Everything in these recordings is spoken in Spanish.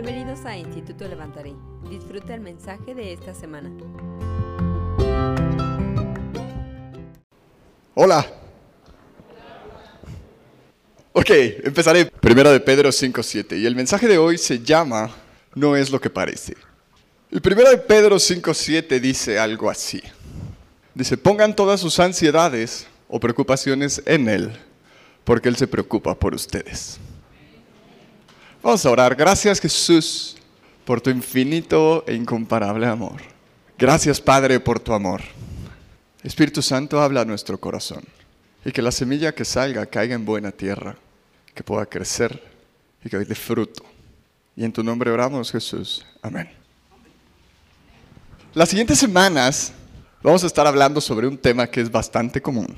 Bienvenidos a Instituto Levantaré. Disfruta el mensaje de esta semana. Hola. Ok, empezaré. Primera de Pedro 5.7. Y el mensaje de hoy se llama No es lo que parece. El primera de Pedro 5.7 dice algo así. Dice, pongan todas sus ansiedades o preocupaciones en Él, porque Él se preocupa por ustedes. Vamos a orar. Gracias Jesús por tu infinito e incomparable amor. Gracias Padre por tu amor. Espíritu Santo habla a nuestro corazón y que la semilla que salga caiga en buena tierra, que pueda crecer y que dé fruto. Y en tu nombre oramos Jesús. Amén. Las siguientes semanas vamos a estar hablando sobre un tema que es bastante común.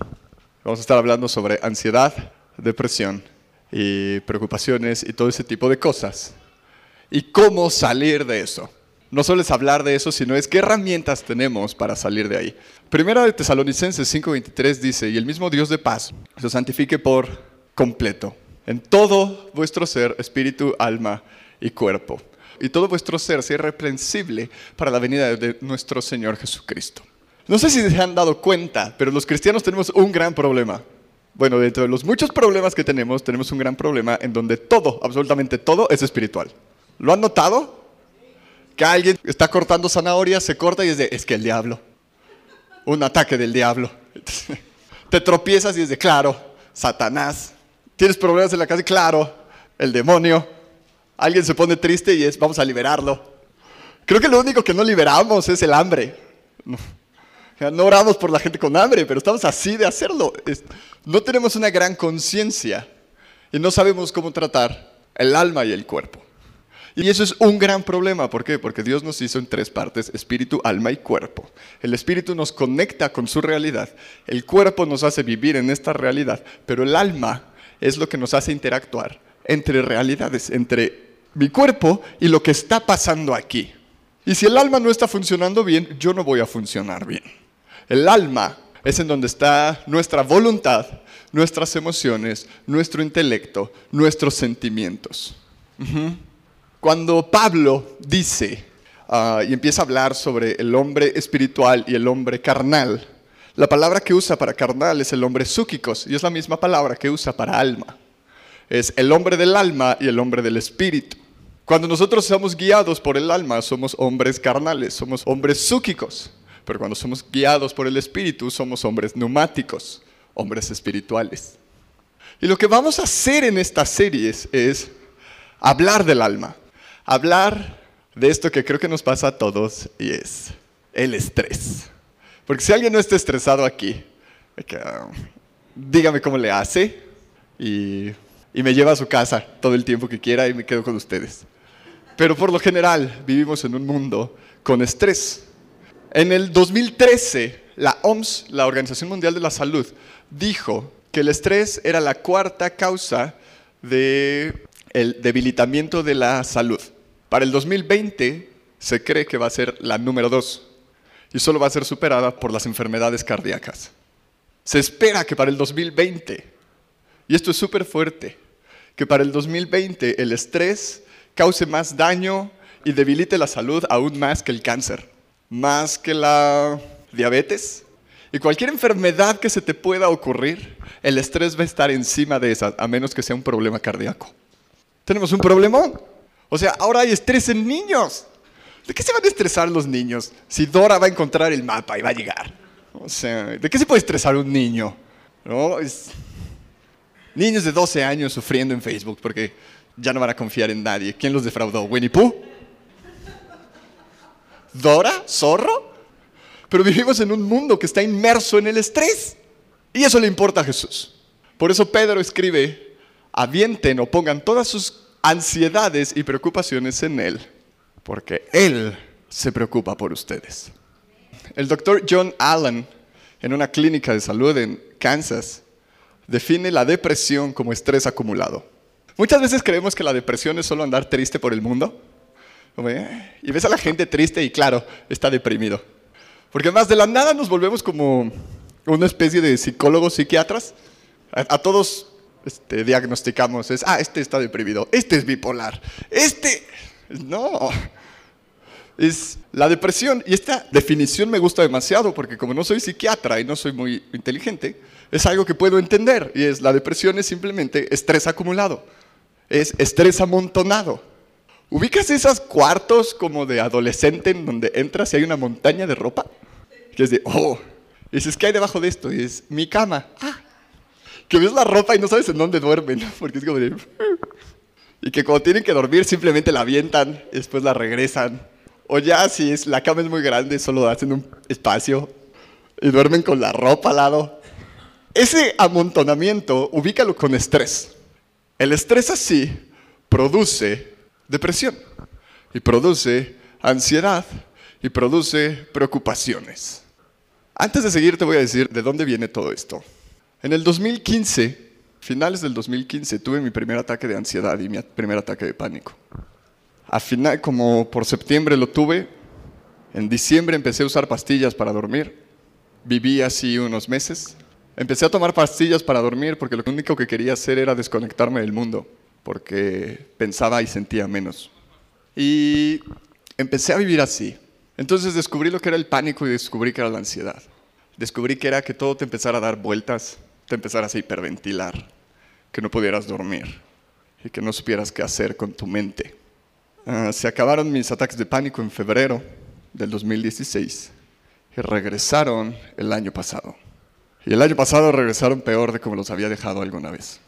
Vamos a estar hablando sobre ansiedad, depresión y preocupaciones y todo ese tipo de cosas. Y cómo salir de eso. No solo es hablar de eso, sino es qué herramientas tenemos para salir de ahí. Primera de Tesalonicenses 5:23 dice, y el mismo Dios de paz se santifique por completo, en todo vuestro ser, espíritu, alma y cuerpo. Y todo vuestro ser sea irreprensible para la venida de nuestro Señor Jesucristo. No sé si se han dado cuenta, pero los cristianos tenemos un gran problema. Bueno, dentro de los muchos problemas que tenemos, tenemos un gran problema en donde todo, absolutamente todo, es espiritual. ¿Lo han notado? Que alguien está cortando zanahorias, se corta y es de, es que el diablo. Un ataque del diablo. Te tropiezas y es de, claro, Satanás. Tienes problemas en la casa, claro, el demonio. Alguien se pone triste y es, vamos a liberarlo. Creo que lo único que no liberamos es el hambre. No oramos por la gente con hambre, pero estamos así de hacerlo. No tenemos una gran conciencia y no sabemos cómo tratar el alma y el cuerpo. Y eso es un gran problema. ¿Por qué? Porque Dios nos hizo en tres partes, espíritu, alma y cuerpo. El espíritu nos conecta con su realidad. El cuerpo nos hace vivir en esta realidad. Pero el alma es lo que nos hace interactuar entre realidades, entre mi cuerpo y lo que está pasando aquí. Y si el alma no está funcionando bien, yo no voy a funcionar bien. El alma es en donde está nuestra voluntad, nuestras emociones, nuestro intelecto, nuestros sentimientos. Cuando Pablo dice ah, y empieza a hablar sobre el hombre espiritual y el hombre carnal, la palabra que usa para carnal es el hombre súquicos y es la misma palabra que usa para alma. Es el hombre del alma y el hombre del espíritu. Cuando nosotros somos guiados por el alma, somos hombres carnales, somos hombres súquicos. Pero cuando somos guiados por el Espíritu, somos hombres neumáticos, hombres espirituales. Y lo que vamos a hacer en estas series es hablar del alma, hablar de esto que creo que nos pasa a todos y es el estrés. Porque si alguien no está estresado aquí, dígame cómo le hace y, y me lleva a su casa todo el tiempo que quiera y me quedo con ustedes. Pero por lo general vivimos en un mundo con estrés. En el 2013, la OMS, la Organización Mundial de la Salud, dijo que el estrés era la cuarta causa del debilitamiento de la salud. Para el 2020 se cree que va a ser la número dos y solo va a ser superada por las enfermedades cardíacas. Se espera que para el 2020, y esto es súper fuerte, que para el 2020 el estrés cause más daño y debilite la salud aún más que el cáncer más que la diabetes y cualquier enfermedad que se te pueda ocurrir, el estrés va a estar encima de esa, a menos que sea un problema cardíaco. Tenemos un problemón. O sea, ahora hay estrés en niños. ¿De qué se van a estresar los niños si Dora va a encontrar el mapa y va a llegar? O sea, ¿de qué se puede estresar un niño? ¿No? Niños de 12 años sufriendo en Facebook porque ya no van a confiar en nadie. ¿Quién los defraudó? ¿Winnie Pooh? Dora, zorro. Pero vivimos en un mundo que está inmerso en el estrés. Y eso le importa a Jesús. Por eso Pedro escribe, avienten o pongan todas sus ansiedades y preocupaciones en Él, porque Él se preocupa por ustedes. El doctor John Allen, en una clínica de salud en Kansas, define la depresión como estrés acumulado. Muchas veces creemos que la depresión es solo andar triste por el mundo, y ves a la gente triste y claro, está deprimido. Porque más de la nada nos volvemos como una especie de psicólogos, psiquiatras. A, todos este, diagnosticamos, es, ah, este está deprimido, este es bipolar, este... No. Es la depresión. Y esta definición me gusta demasiado porque como no soy psiquiatra y no soy muy inteligente, es algo que puedo entender. Y es la depresión es simplemente estrés acumulado. Es estrés amontonado. ¿Ubicas esos cuartos como de adolescente en donde entras y hay una montaña de ropa? Que es de, oh, y dices, ¿qué hay debajo de esto? Y es mi cama. Ah, que ves la ropa y no sabes en dónde duermen, porque es como de... Y que cuando tienen que dormir simplemente la avientan y después la regresan. O ya si es, la cama es muy grande, solo hacen un espacio y duermen con la ropa al lado. Ese amontonamiento, ubícalo con estrés. El estrés así produce depresión y produce ansiedad y produce preocupaciones. Antes de seguir te voy a decir de dónde viene todo esto. En el 2015, finales del 2015, tuve mi primer ataque de ansiedad y mi primer ataque de pánico. Como por septiembre lo tuve, en diciembre empecé a usar pastillas para dormir. Viví así unos meses. Empecé a tomar pastillas para dormir porque lo único que quería hacer era desconectarme del mundo, porque pensaba y sentía menos. Y empecé a vivir así. Entonces descubrí lo que era el pánico y descubrí que era la ansiedad. Descubrí que era que todo te empezara a dar vueltas, te empezaras a hiperventilar, que no pudieras dormir y que no supieras qué hacer con tu mente. Ah, se acabaron mis ataques de pánico en febrero del 2016 y regresaron el año pasado. Y el año pasado regresaron peor de como los había dejado alguna vez.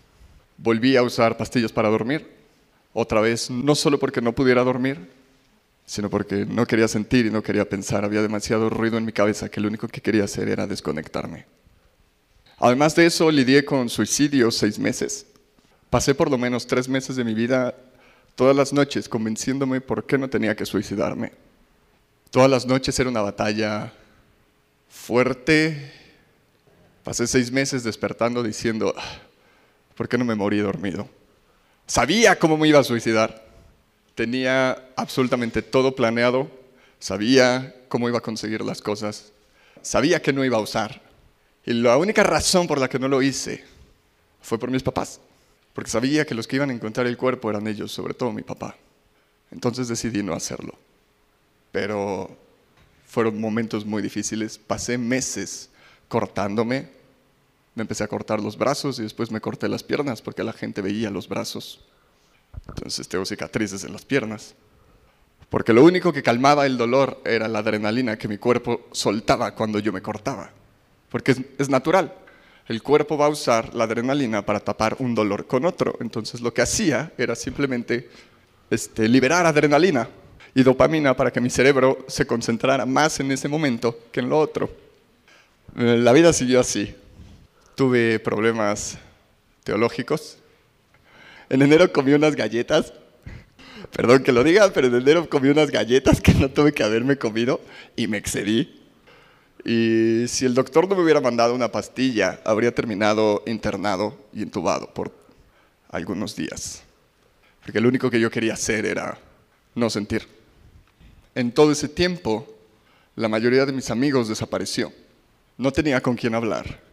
Volví a usar pastillas para dormir, otra vez, no solo porque no pudiera dormir, sino porque no quería sentir y no quería pensar. Había demasiado ruido en mi cabeza que lo único que quería hacer era desconectarme. Además de eso, lidié con suicidio seis meses. Pasé por lo menos tres meses de mi vida todas las noches convenciéndome por qué no tenía que suicidarme. Todas las noches era una batalla fuerte. Pasé seis meses despertando diciendo, ah, ¿por qué no me morí dormido? Sabía cómo me iba a suicidar. Tenía absolutamente todo planeado. Sabía cómo iba a conseguir las cosas. Sabía que no iba a usar. Y la única razón por la que no lo hice fue por mis papás. Porque sabía que los que iban a encontrar el cuerpo eran ellos, sobre todo mi papá. Entonces decidí no hacerlo. Pero fueron momentos muy difíciles. Pasé meses cortándome. Me empecé a cortar los brazos y después me corté las piernas porque la gente veía los brazos. Entonces tengo cicatrices en las piernas. Porque lo único que calmaba el dolor era la adrenalina que mi cuerpo soltaba cuando yo me cortaba. Porque es, natural el cuerpo va a usar la adrenalina para tapar un dolor con otro. Entonces lo que hacía era simplemente este, liberar adrenalina y dopamina para que mi cerebro se concentrara más en ese momento que en lo otro. Eh, la vida siguió así. Tuve problemas teológicos. En enero comí unas galletas. Perdón que lo diga, pero en enero comí unas galletas que no tuve que haberme comido y me excedí. Y si el doctor no me hubiera mandado una pastilla, habría terminado internado y entubado por algunos días. Porque lo único que yo quería hacer era no sentir. En todo ese tiempo, la mayoría de mis amigos desapareció. No tenía con quién hablar.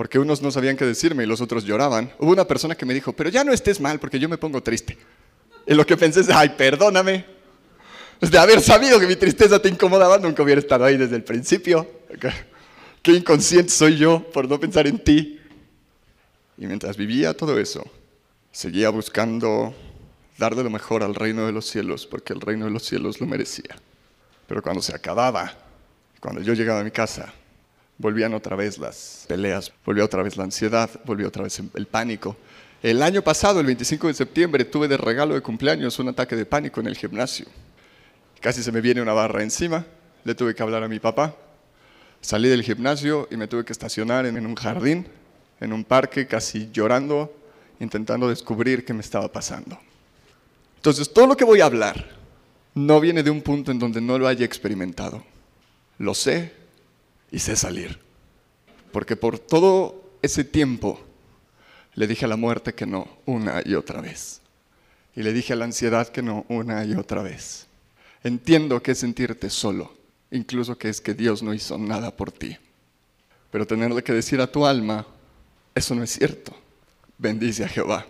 Porque unos no sabían qué decirme y los otros lloraban. Hubo una persona que me dijo, pero ya no estés mal porque yo me pongo triste. Y lo que pensé es, ay, perdóname, de haber sabido que mi tristeza te incomodaba, nunca hubiera estado ahí desde el principio. Qué inconsciente soy yo por no pensar en ti. Y mientras vivía todo eso, seguía buscando darle lo mejor al reino de los cielos, porque el reino de los cielos lo merecía. Pero cuando se acababa, cuando yo llegaba a mi casa, volvían otra vez las peleas, volvía otra vez la ansiedad, volvía otra vez el pánico. El año pasado, el 25 de septiembre, tuve de regalo de cumpleaños un ataque de pánico en el gimnasio. Casi se me viene una barra encima, le tuve que hablar a mi papá. Salí del gimnasio y me tuve que estacionar en un jardín, en un parque, casi llorando, intentando descubrir qué me estaba pasando. Entonces, todo lo que voy a hablar no viene de un punto en donde no lo haya experimentado. Lo sé y sé salir. Porque por todo ese tiempo le dije a la muerte que no una y otra vez. Y le dije a la ansiedad que no una y otra vez. Entiendo que es sentirte solo, incluso que es que Dios no hizo nada por ti. Pero tenerle que decir a tu alma, eso no es cierto. Bendice a Jehová.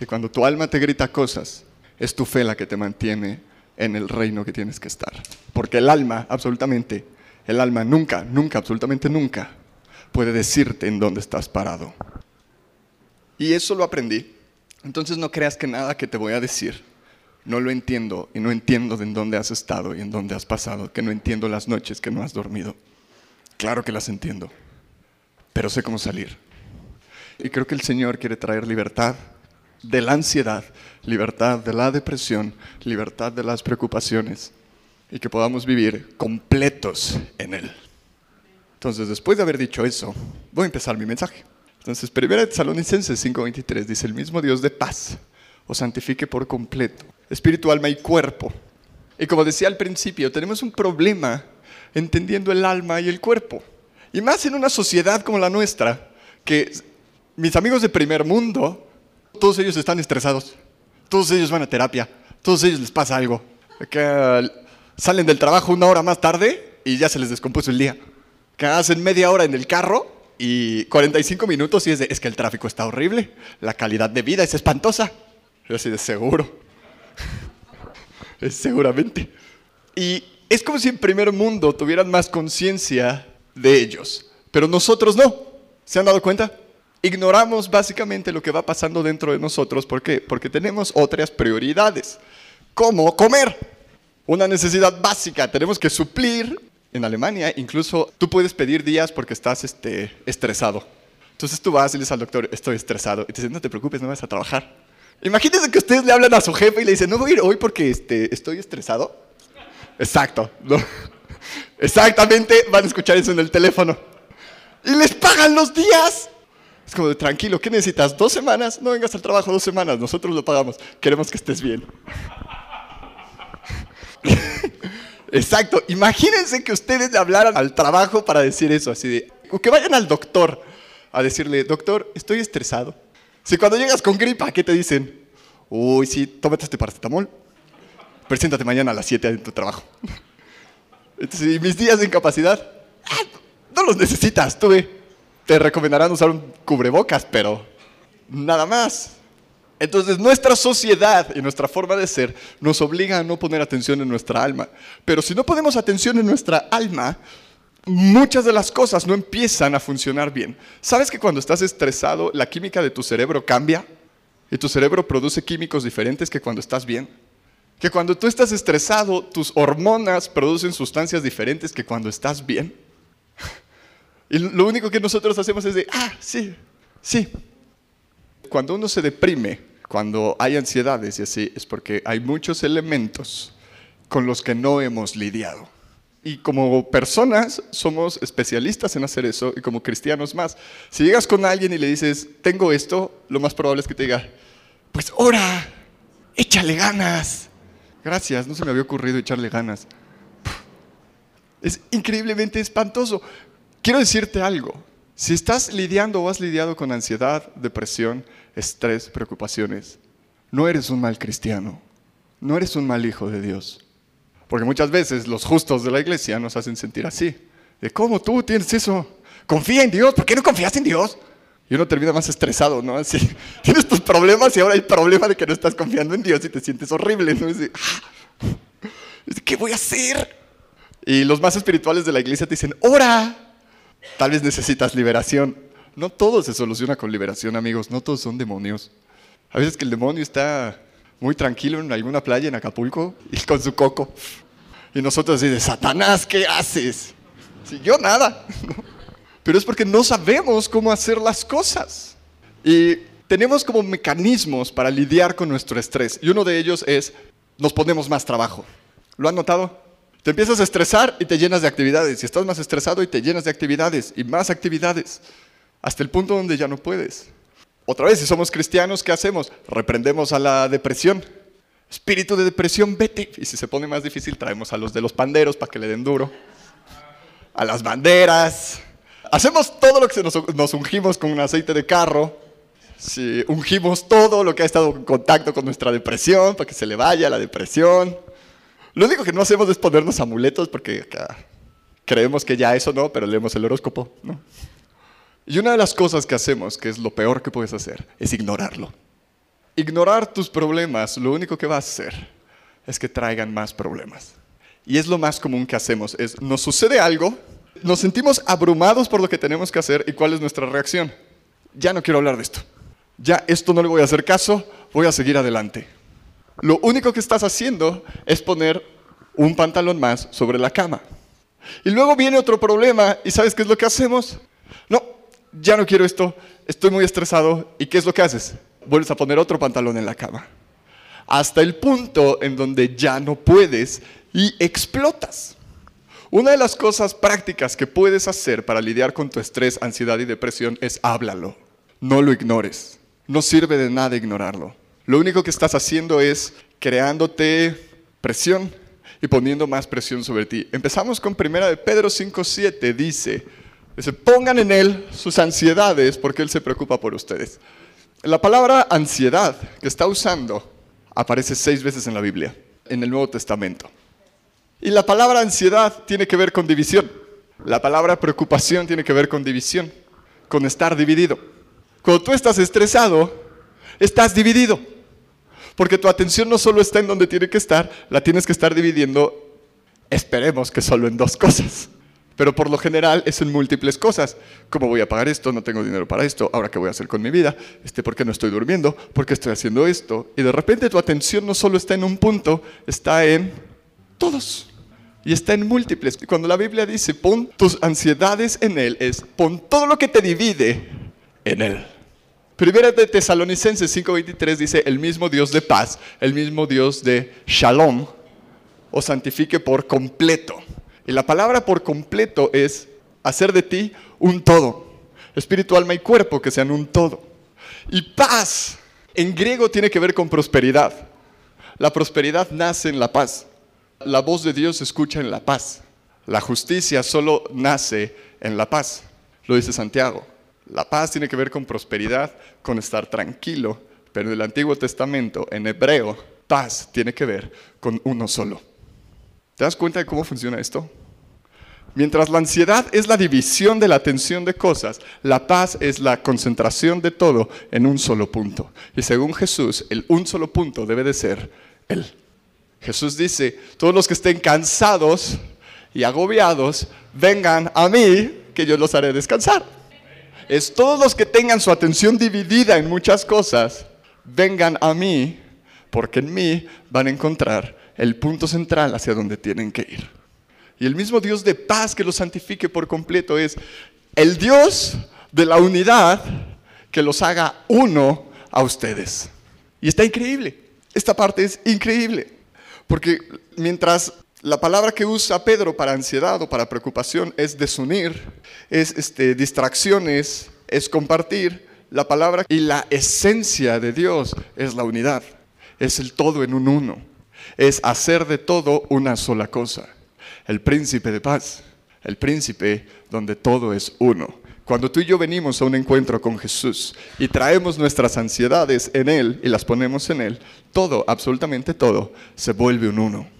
Y cuando tu alma te grita cosas es tu fe la que te mantiene en el reino que tienes que estar. Porque el alma, absolutamente, el alma nunca, nunca, absolutamente nunca puede decirte en dónde estás parado. Y eso lo aprendí. Entonces no creas que nada que te voy a decir no lo entiendo y no entiendo de en dónde has estado y en dónde has pasado, que no entiendo las noches que no has dormido. Claro que las entiendo, pero sé cómo salir. Y creo que el Señor quiere traer libertad de la ansiedad, libertad de la depresión, libertad de las preocupaciones y que podamos vivir completos en Él. Entonces, después de haber dicho eso, voy a empezar mi mensaje. Entonces, 1 Tesalonicenses 5:23 dice, el mismo Dios de paz os santifique por completo, espíritu, alma y cuerpo. Y como decía al principio, tenemos un problema entendiendo el alma y el cuerpo. Y más en una sociedad como la nuestra, que mis amigos de primer mundo todos ellos están estresados. Todos ellos van a terapia. Todos ellos les pasa algo. Que salen del trabajo una hora más tarde y ya se les descompuso el día. Que hacen media hora en el carro y 45 minutos y es de, es que el tráfico está horrible. La calidad de vida es espantosa. Yo así de seguro. seguramente. Y es como si en primer mundo tuvieran más conciencia de ellos. Pero nosotros no. ¿Se han dado cuenta? ignoramos básicamente lo que va pasando dentro de nosotros. ¿Por qué? Porque tenemos otras prioridades, como comer, una necesidad básica. Tenemos que suplir. En Alemania, incluso tú puedes pedir días porque estás este, estresado. Entonces tú vas y le dices al doctor, estoy estresado. Y te dice, no te preocupes, no vas a trabajar. Imagínense que ustedes le hablan a su jefe y le dicen, no voy a ir hoy porque este, estoy estresado. Exacto. Exactamente, van a escuchar eso en el teléfono. Y les pagan los días. Es como tranquilo, ¿qué necesitas? ¿Dos semanas? No vengas al trabajo dos semanas, nosotros lo pagamos. Queremos que estés bien. Exacto, imagínense que ustedes le hablaran al trabajo para decir eso, así de, o que vayan al doctor a decirle, doctor, estoy estresado. Si cuando llegas con gripa, ¿qué te dicen? Uy, sí, tómate este paracetamol. Preséntate mañana a las 7 en tu trabajo. ¿y mis días de incapacidad? Ah, no los necesitas, tuve te recomendarán usar un cubrebocas, pero nada más. Entonces nuestra sociedad y nuestra forma de ser nos obliga a no poner atención en nuestra alma. Pero si no ponemos atención en nuestra alma, muchas de las cosas no empiezan a funcionar bien. ¿Sabes que cuando estás estresado la química de tu cerebro cambia? Y tu cerebro produce químicos diferentes que cuando estás bien. Que cuando tú estás estresado, tus hormonas producen sustancias diferentes que cuando estás bien. Y lo único que nosotros hacemos es de, ah, sí, sí. Cuando uno se deprime, cuando hay ansiedades y así, es porque hay muchos elementos con los que no hemos lidiado. Y como personas somos especialistas en hacer eso y como cristianos más. Si llegas con alguien y le dices, tengo esto, lo más probable es que te diga, pues ora, échale ganas. Gracias, no se me había ocurrido echarle ganas. Es increíblemente espantoso. Quiero decirte algo. Si estás lidiando o has lidiado con ansiedad, depresión, estrés, preocupaciones, no eres un mal cristiano, no eres un mal hijo de Dios. Porque muchas veces los justos de la iglesia nos hacen sentir así. De cómo tú tienes eso. Confía en Dios. ¿Por qué no confías en Dios? Y uno termina más estresado, ¿no? Así, tienes tus problemas y ahora el problema de que no estás confiando en Dios y te sientes horrible, ¿no? Ah, ¿Qué voy a hacer? Y los más espirituales de la iglesia te dicen, ora, Tal vez necesitas liberación. No todo se soluciona con liberación, amigos. No todos son demonios. A veces que el demonio está muy tranquilo en alguna playa en Acapulco y con su coco. Y nosotros así Satanás, ¿qué haces? Si yo nada. Pero es porque no sabemos cómo hacer las cosas. Y tenemos como mecanismos para lidiar con nuestro estrés. Y uno de ellos es, nos ponemos más trabajo. ¿Lo han notado? Te empiezas a estresar y te llenas de actividades. Y estás más estresado y te llenas de actividades y más actividades. Hasta el punto donde ya no puedes. Otra vez, si somos cristianos, ¿qué hacemos? Reprendemos a la depresión. Espíritu de depresión, vete. Y si se pone más difícil, traemos a los de los panderos para que le den duro. A las banderas. Hacemos todo lo que nos, nos ungimos con un aceite de carro. Si ungimos todo lo que ha estado en contacto con nuestra depresión para que se le vaya la depresión. Lo único que no hacemos es ponernos amuletos porque creemos que ya eso no, pero leemos el horóscopo, ¿no? Y una de las cosas que hacemos, que es lo peor que puedes hacer, es ignorarlo. Ignorar tus problemas lo único que va a hacer es que traigan más problemas. Y es lo más común que hacemos, es nos sucede algo, nos sentimos abrumados por lo que tenemos que hacer y cuál es nuestra reacción. Ya no quiero hablar de esto. Ya esto no le voy a hacer caso, voy a seguir adelante. Lo único que estás haciendo es poner un pantalón más sobre la cama. Y luego viene otro problema y ¿sabes qué es lo que hacemos? No, ya no quiero esto, estoy muy estresado. ¿Y qué es lo que haces? Vuelves a poner otro pantalón en la cama. Hasta el punto en donde ya no puedes y explotas. Una de las cosas prácticas que puedes hacer para lidiar con tu estrés, ansiedad y depresión es háblalo. No lo ignores. No sirve de nada ignorarlo. Lo único que estás haciendo es creándote presión y poniendo más presión sobre ti. Empezamos con primera de Pedro 5:7 dice, dice, pongan en él sus ansiedades porque él se preocupa por ustedes. La palabra ansiedad que está usando aparece seis veces en la Biblia, en el Nuevo Testamento. Y la palabra ansiedad tiene que ver con división. La palabra preocupación tiene que ver con división, con estar dividido. Cuando tú estás estresado, estás dividido. Porque tu atención no solo está en donde tiene que estar, la tienes que estar dividiendo, esperemos que solo en dos cosas. Pero por lo general es en múltiples cosas. ¿Cómo voy a pagar esto? No tengo dinero para esto. ¿Ahora qué voy a hacer con mi vida? Este, ¿Por qué no estoy durmiendo? ¿Por qué estoy haciendo esto? Y de repente tu atención no solo está en un punto, está en todos. Y está en múltiples. Y cuando la Biblia dice, pon tus ansiedades en Él, es pon todo lo que te divide en Él. Primera de Tesalonicenses 5:23 dice, el mismo Dios de paz, el mismo Dios de shalom, os santifique por completo. Y la palabra por completo es hacer de ti un todo. Espíritu, alma y cuerpo que sean un todo. Y paz en griego tiene que ver con prosperidad. La prosperidad nace en la paz. La voz de Dios se escucha en la paz. La justicia solo nace en la paz. Lo dice Santiago. La paz tiene que ver con prosperidad, con estar tranquilo, pero en el Antiguo Testamento, en hebreo, paz tiene que ver con uno solo. ¿Te das cuenta de cómo funciona esto? Mientras la ansiedad es la división de la atención de cosas, la paz es la concentración de todo en un solo punto. Y según Jesús, el un solo punto debe de ser Él. Jesús dice, todos los que estén cansados y agobiados, vengan a mí, que yo los haré descansar es todos los que tengan su atención dividida en muchas cosas, vengan a mí, porque en mí van a encontrar el punto central hacia donde tienen que ir. Y el mismo Dios de paz que los santifique por completo es el Dios de la unidad que los haga uno a ustedes. Y está increíble. Esta parte es increíble. Porque mientras la palabra que usa Pedro para ansiedad o para preocupación es desunir, es este, distracciones, es compartir. La palabra y la esencia de Dios es la unidad, es el todo en un uno, es hacer de todo una sola cosa. El príncipe de paz, el príncipe donde todo es uno. Cuando tú y yo venimos a un encuentro con Jesús y traemos nuestras ansiedades en Él y las ponemos en Él, todo, absolutamente todo, se vuelve un uno.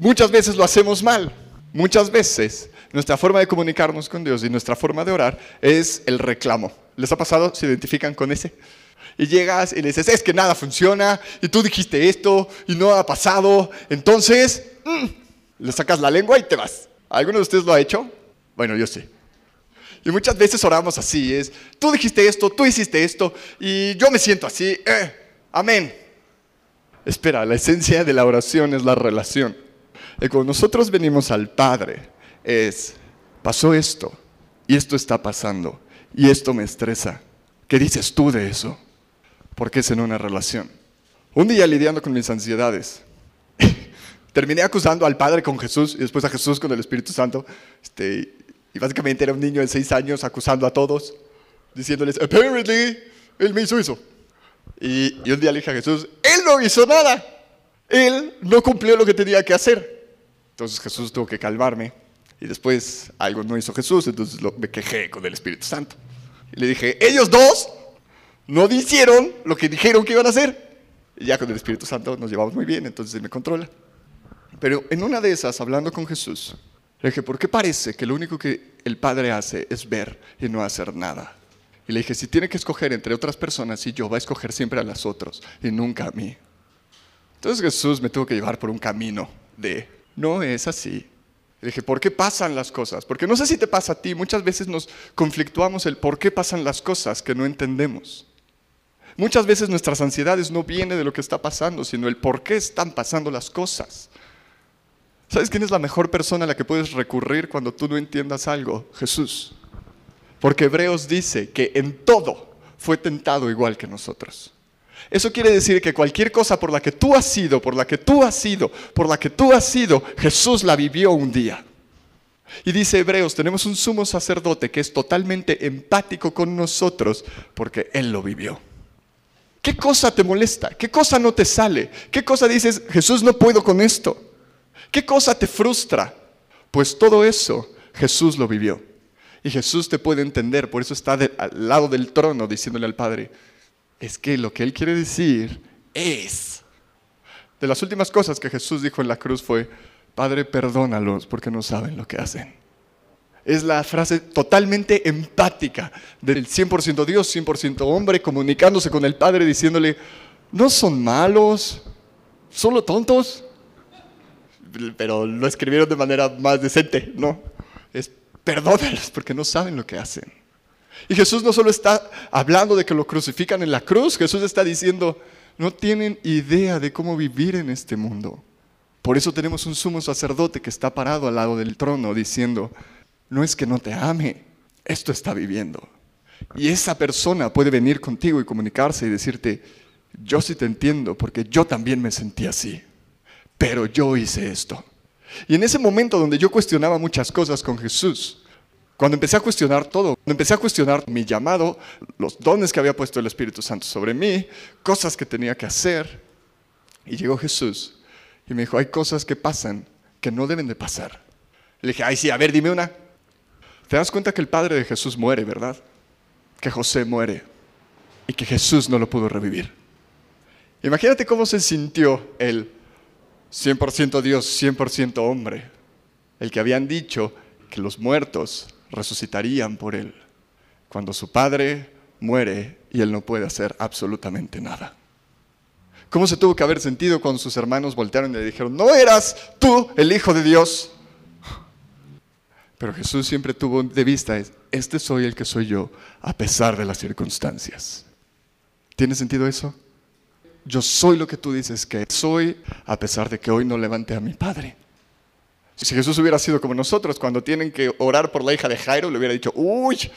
Muchas veces lo hacemos mal. Muchas veces nuestra forma de comunicarnos con Dios y nuestra forma de orar es el reclamo. ¿Les ha pasado? ¿Se identifican con ese? Y llegas y le dices, es que nada funciona, y tú dijiste esto, y no ha pasado, entonces, mm, le sacas la lengua y te vas. ¿Alguno de ustedes lo ha hecho? Bueno, yo sí. Y muchas veces oramos así, es, tú dijiste esto, tú hiciste esto, y yo me siento así, eh, amén. Espera, la esencia de la oración es la relación. Y cuando nosotros venimos al Padre, es, pasó esto, y esto está pasando, y esto me estresa. ¿Qué dices tú de eso? Porque es en una relación. Un día lidiando con mis ansiedades, terminé acusando al Padre con Jesús y después a Jesús con el Espíritu Santo. Este, y básicamente era un niño de seis años acusando a todos, diciéndoles, apparently, él me hizo eso. Y, y un día le dije a Jesús, él no hizo nada. Él no cumplió lo que tenía que hacer. Entonces Jesús tuvo que calmarme. Y después algo no hizo Jesús, entonces me quejé con el Espíritu Santo. Y le dije, ellos dos no hicieron lo que dijeron que iban a hacer. Y ya con el Espíritu Santo nos llevamos muy bien, entonces él me controla. Pero en una de esas, hablando con Jesús, le dije, ¿por qué parece que lo único que el Padre hace es ver y no hacer nada? Y le dije, si tiene que escoger entre otras personas y yo, va a escoger siempre a las otras y nunca a mí. Entonces Jesús me tuvo que llevar por un camino de, no es así. Le dije, ¿por qué pasan las cosas? Porque no sé si te pasa a ti, muchas veces nos conflictuamos el por qué pasan las cosas que no entendemos. Muchas veces nuestras ansiedades no vienen de lo que está pasando, sino el por qué están pasando las cosas. ¿Sabes quién es la mejor persona a la que puedes recurrir cuando tú no entiendas algo? Jesús. Porque Hebreos dice que en todo fue tentado igual que nosotros. Eso quiere decir que cualquier cosa por la que tú has sido, por la que tú has sido, por la que tú has sido, Jesús la vivió un día. Y dice Hebreos, tenemos un sumo sacerdote que es totalmente empático con nosotros porque Él lo vivió. ¿Qué cosa te molesta? ¿Qué cosa no te sale? ¿Qué cosa dices, Jesús no puedo con esto? ¿Qué cosa te frustra? Pues todo eso Jesús lo vivió. Y Jesús te puede entender, por eso está al lado del trono diciéndole al Padre, es que lo que Él quiere decir es... De las últimas cosas que Jesús dijo en la cruz fue, Padre, perdónalos porque no saben lo que hacen. Es la frase totalmente empática del 100% Dios, 100% hombre, comunicándose con el Padre, diciéndole, no son malos, solo tontos. Pero lo escribieron de manera más decente, ¿no? Es perdónalos porque no saben lo que hacen. Y Jesús no solo está hablando de que lo crucifican en la cruz, Jesús está diciendo, no tienen idea de cómo vivir en este mundo. Por eso tenemos un sumo sacerdote que está parado al lado del trono diciendo, no es que no te ame, esto está viviendo. Y esa persona puede venir contigo y comunicarse y decirte, yo sí te entiendo porque yo también me sentí así, pero yo hice esto. Y en ese momento donde yo cuestionaba muchas cosas con Jesús, cuando empecé a cuestionar todo, cuando empecé a cuestionar mi llamado, los dones que había puesto el Espíritu Santo sobre mí, cosas que tenía que hacer, y llegó Jesús y me dijo, hay cosas que pasan que no deben de pasar. Le dije, ay sí, a ver, dime una. Te das cuenta que el padre de Jesús muere, ¿verdad? Que José muere y que Jesús no lo pudo revivir. Imagínate cómo se sintió el 100% Dios, 100% hombre, el que habían dicho que los muertos resucitarían por él cuando su padre muere y él no puede hacer absolutamente nada. ¿Cómo se tuvo que haber sentido cuando sus hermanos voltearon y le dijeron, no eras tú el Hijo de Dios? Pero Jesús siempre tuvo de vista, este soy el que soy yo, a pesar de las circunstancias. ¿Tiene sentido eso? Yo soy lo que tú dices que soy, a pesar de que hoy no levante a mi Padre. Si Jesús hubiera sido como nosotros, cuando tienen que orar por la hija de Jairo, le hubiera dicho, uy,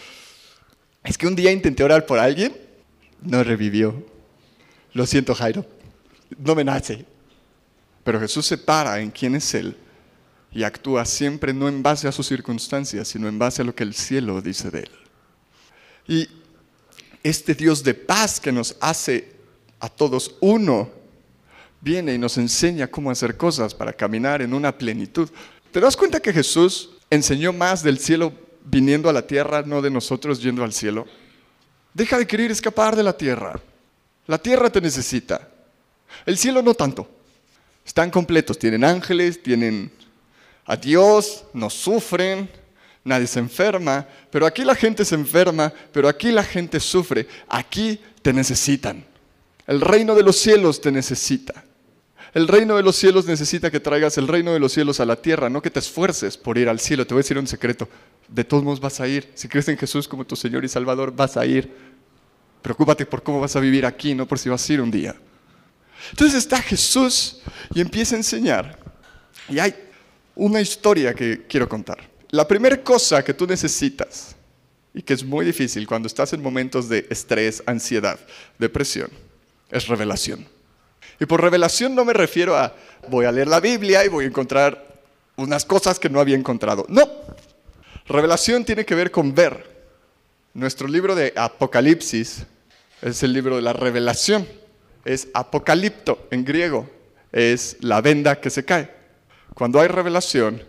es que un día intenté orar por alguien, no revivió. Lo siento, Jairo, no me nace. Pero Jesús se para en quién es Él y actúa siempre no en base a sus circunstancias, sino en base a lo que el cielo dice de Él. Y este Dios de paz que nos hace a todos uno, viene y nos enseña cómo hacer cosas para caminar en una plenitud. ¿Te das cuenta que Jesús enseñó más del cielo viniendo a la tierra, no de nosotros yendo al cielo? Deja de querer escapar de la tierra. La tierra te necesita. El cielo no tanto. Están completos, tienen ángeles, tienen a Dios, no sufren, nadie se enferma, pero aquí la gente se enferma, pero aquí la gente sufre, aquí te necesitan. El reino de los cielos te necesita. El reino de los cielos necesita que traigas el reino de los cielos a la tierra, no que te esfuerces por ir al cielo. Te voy a decir un secreto. De todos modos vas a ir. Si crees en Jesús como tu Señor y Salvador, vas a ir. Preocúpate por cómo vas a vivir aquí, no por si vas a ir un día. Entonces está Jesús y empieza a enseñar. Y hay una historia que quiero contar. La primera cosa que tú necesitas, y que es muy difícil cuando estás en momentos de estrés, ansiedad, depresión, es revelación. Y por revelación no me refiero a voy a leer la Biblia y voy a encontrar unas cosas que no había encontrado. No. Revelación tiene que ver con ver. Nuestro libro de Apocalipsis es el libro de la revelación. Es apocalipto en griego. Es la venda que se cae. Cuando hay revelación,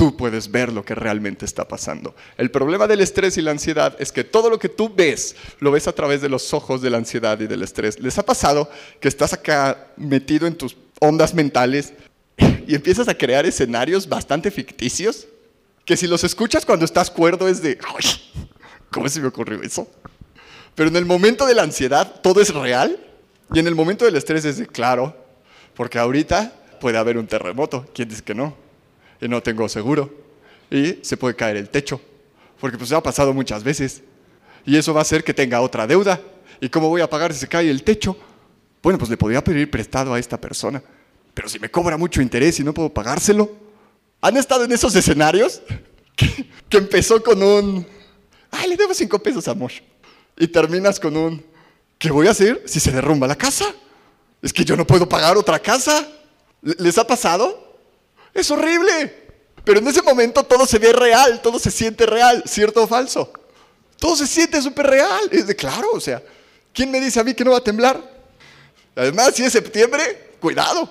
tú puedes ver lo que realmente está pasando. El problema del estrés y la ansiedad es que todo lo que tú ves, lo ves a través de los ojos de la ansiedad y del estrés. ¿Les ha pasado que estás acá metido en tus ondas mentales y empiezas a crear escenarios bastante ficticios? Que si los escuchas cuando estás cuerdo es de, ¿cómo se me ocurrió eso? Pero en el momento de la ansiedad, todo es real. Y en el momento del estrés es de, claro, porque ahorita puede haber un terremoto. ¿Quién dice que no? Y no tengo seguro. Y se puede caer el techo. Porque pues ha pasado muchas veces. Y eso va a hacer que tenga otra deuda. ¿Y cómo voy a pagar si se cae el techo? Bueno, pues le podría pedir prestado a esta persona. Pero si me cobra mucho interés y no puedo pagárselo. ¿Han estado en esos escenarios? Que, empezó con un, ay, le debo cinco pesos, amor. Y terminas con un, ¿qué voy a hacer si se derrumba la casa? Es que yo no puedo pagar otra casa. ¿Les ha pasado? Es horrible. Pero en ese momento todo se ve real, todo se siente real, ¿cierto o falso? Todo se siente súper real. Es de claro, o sea, ¿quién me dice a mí que no va a temblar? Además, si es septiembre, cuidado.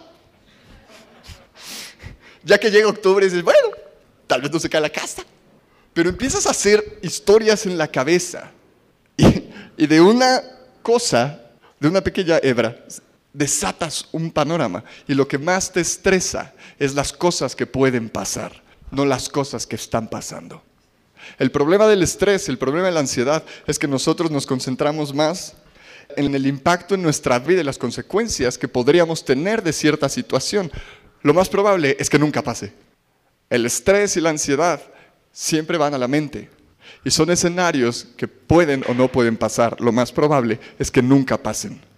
Ya que llega octubre, dices, bueno, tal vez no se cae la casa. Pero empiezas a hacer historias en la cabeza. Y, de una cosa, de una pequeña hebra, desatas un panorama. Y lo que más te estresa es las cosas que pueden pasar, no las cosas que están pasando. El problema del estrés, el problema de la ansiedad, es que nosotros nos concentramos más en el impacto en nuestra vida y las consecuencias que podríamos tener de cierta situación, lo más probable es que nunca pase. El estrés y la ansiedad siempre van a la mente y son escenarios que pueden o no pueden pasar. Lo más probable es que nunca pasen.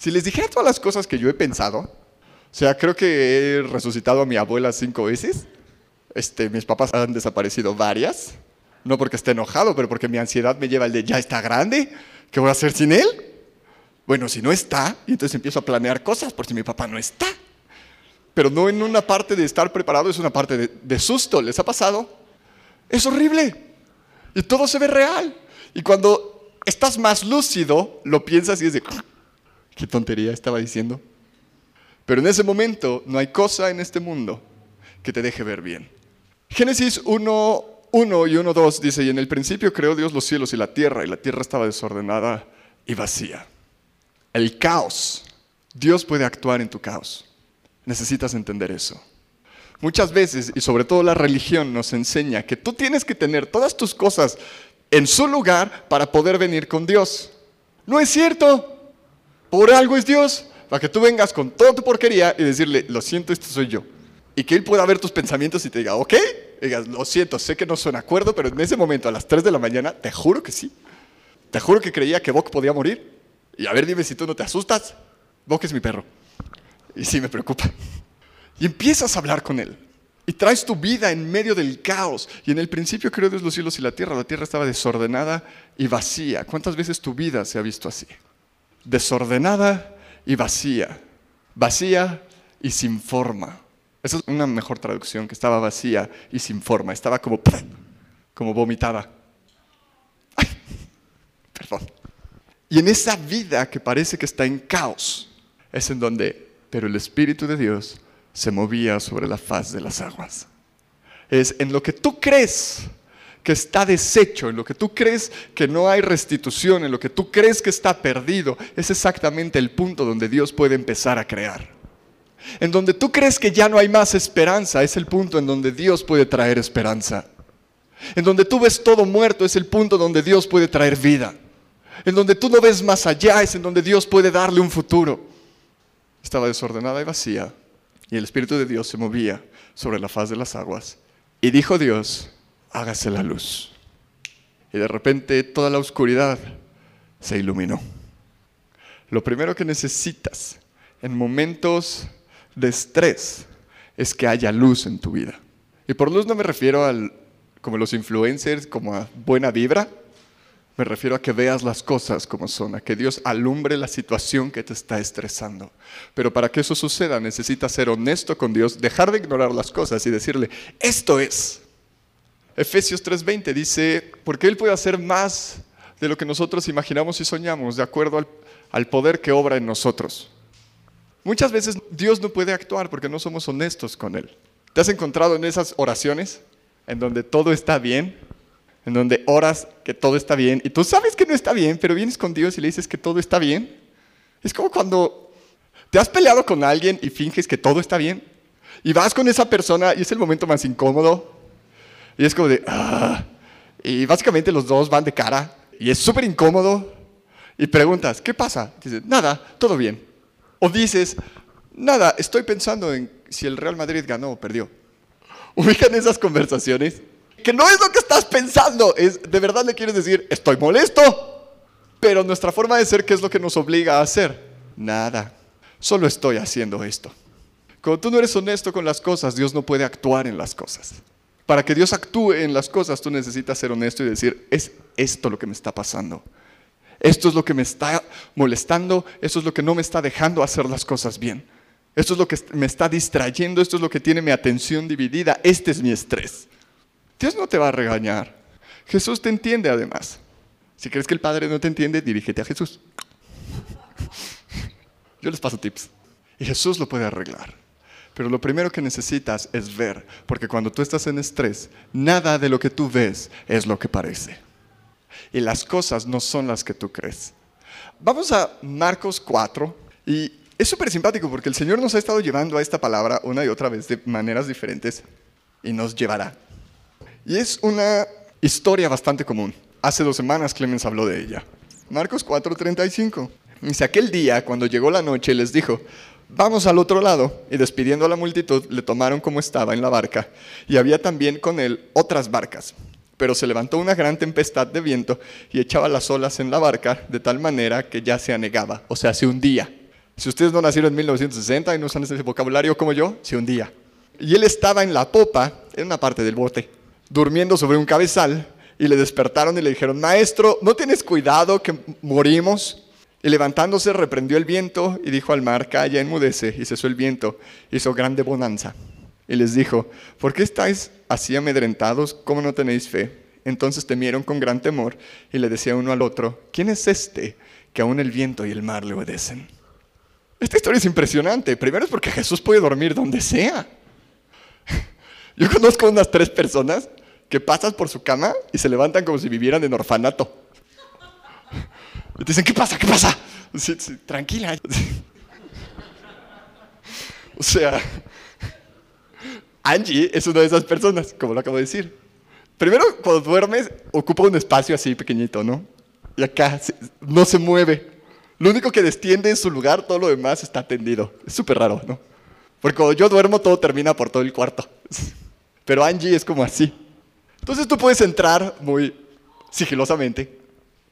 Si les dijera todas las cosas que yo he pensado, o sea, creo que he resucitado a mi abuela cinco veces, este, mis papás han desaparecido varias, no porque esté enojado, pero porque mi ansiedad me lleva al de ya está grande, ¿qué voy a hacer sin él? Bueno, si no está, y entonces empiezo a planear cosas por si mi papá no está pero no en una parte de estar preparado, es una parte de, susto. ¿Les ha pasado? Es horrible. Y todo se ve real. Y cuando estás más lúcido, lo piensas y es de, qué tontería estaba diciendo. Pero en ese momento no hay cosa en este mundo que te deje ver bien. Génesis 1, 1 y 1, 2 dice, y en el principio creó Dios los cielos y la tierra, y la tierra estaba desordenada y vacía. El caos. Dios puede actuar en tu caos. Necesitas entender eso. Muchas veces, y sobre todo la religión, nos enseña que tú tienes que tener todas tus cosas en su lugar para poder venir con Dios. No es cierto. Por algo es Dios. Para que tú vengas con toda tu porquería y decirle, lo siento, esto soy yo. Y que Él pueda ver tus pensamientos y te diga, ok, digas, lo siento, sé que no son acuerdo, pero en ese momento, a las 3 de la mañana, te juro que sí. Te juro que creía que Bok podía morir. Y a ver, dime si tú no te asustas. Bok es mi perro. Y sí me preocupa. Y empiezas a hablar con Él. Y traes tu vida en medio del caos. Y en el principio creó Dios los cielos y la tierra. La tierra estaba desordenada y vacía. ¿Cuántas veces tu vida se ha visto así? Desordenada y vacía. Vacía y sin forma. Esa es una mejor traducción, que estaba vacía y sin forma. Estaba como, como vomitada. Perdón. Y en esa vida que parece que está en caos, es en donde pero el Espíritu de Dios se movía sobre la faz de las aguas. Es en lo que tú crees que está deshecho, en lo que tú crees que no hay restitución, en lo que tú crees que está perdido, es exactamente el punto donde Dios puede empezar a crear. En donde tú crees que ya no hay más esperanza, es el punto en donde Dios puede traer esperanza. En donde tú ves todo muerto, es el punto donde Dios puede traer vida. En donde tú no ves más allá, es en donde Dios puede darle un futuro estaba desordenada y vacía, y el Espíritu de Dios se movía sobre la faz de las aguas. Y dijo Dios, hágase la luz. Y de repente toda la oscuridad se iluminó. Lo primero que necesitas en momentos de estrés es que haya luz en tu vida. Y por luz no me refiero al como los influencers, como a buena vibra, me refiero a que veas las cosas como son, a que Dios alumbre la situación que te está estresando. Pero para que eso suceda necesitas ser honesto con Dios, dejar de ignorar las cosas y decirle, esto es. Efesios 3:20 dice, porque Él puede hacer más de lo que nosotros imaginamos y soñamos, de acuerdo al, poder que obra en nosotros. Muchas veces Dios no puede actuar porque no somos honestos con Él. ¿Te has encontrado en esas oraciones en donde todo está bien? en donde oras que todo está bien y tú sabes que no está bien, pero vienes con Dios y le dices que todo está bien. Es como cuando te has peleado con alguien y finges que todo está bien y vas con esa persona y es el momento más incómodo y es como de, ah, y básicamente los dos van de cara y es súper incómodo y preguntas, ¿qué pasa? Dices, nada, todo bien. O dices, nada, estoy pensando en si el Real Madrid ganó o perdió. Ubican esas conversaciones que no es lo que estás pensando, es de verdad le quieres decir, estoy molesto. Pero nuestra forma de ser, ¿qué es lo que nos obliga a hacer? Nada, solo estoy haciendo esto. Cuando tú no eres honesto con las cosas, Dios no puede actuar en las cosas. Para que Dios actúe en las cosas, tú necesitas ser honesto y decir, es esto lo que me está pasando. Esto es lo que me está molestando, esto es lo que no me está dejando hacer las cosas bien. Esto es lo que me está distrayendo, esto es lo que tiene mi atención dividida, este es mi estrés. Dios no te va a regañar. Jesús te entiende además. Si crees que el Padre no te entiende, dirígete a Jesús. Yo les paso tips. Y Jesús lo puede arreglar. Pero lo primero que necesitas es ver, porque cuando tú estás en estrés, nada de lo que tú ves es lo que parece. Y las cosas no son las que tú crees. Vamos a Marcos 4 y es súper simpático porque el Señor nos ha estado llevando a esta palabra una y otra vez de maneras diferentes y nos llevará. Y es una historia bastante común. Hace dos semanas Clemens habló de ella. Marcos 4:35. Dice, aquel día, cuando llegó la noche, les dijo, vamos al otro lado. Y despidiendo a la multitud, le tomaron como estaba en la barca. Y había también con él otras barcas. Pero se levantó una gran tempestad de viento y echaba las olas en la barca de tal manera que ya se anegaba, o sea, se hundía. Si ustedes no nacieron en 1960 y no usan ese vocabulario como yo, se hundía. Y él estaba en la popa, en una parte del bote durmiendo sobre un cabezal y le despertaron y le dijeron, maestro, ¿no tienes cuidado que morimos? Y levantándose reprendió el viento y dijo al mar, calla, enmudece. Y cesó el viento, hizo grande bonanza. Y les dijo, ¿por qué estáis así amedrentados? ¿Cómo no tenéis fe? Entonces temieron con gran temor y le decía uno al otro, ¿quién es este que aún el viento y el mar le obedecen? Esta historia es impresionante. Primero es porque Jesús puede dormir donde sea. Yo conozco unas tres personas que pasan por su cama y se levantan como si vivieran en orfanato. Te dicen, ¿qué pasa? ¿Qué pasa? tranquila. O sea, Angie es una de esas personas, como lo acabo de decir. Primero, cuando duermes, ocupa un espacio así pequeñito, ¿no? Y acá no se mueve. Lo único que destiende en su lugar, todo lo demás está tendido. Es súper raro, ¿no? Porque cuando yo duermo, todo termina por todo el cuarto. Pero Angie es como así. Entonces tú puedes entrar muy sigilosamente,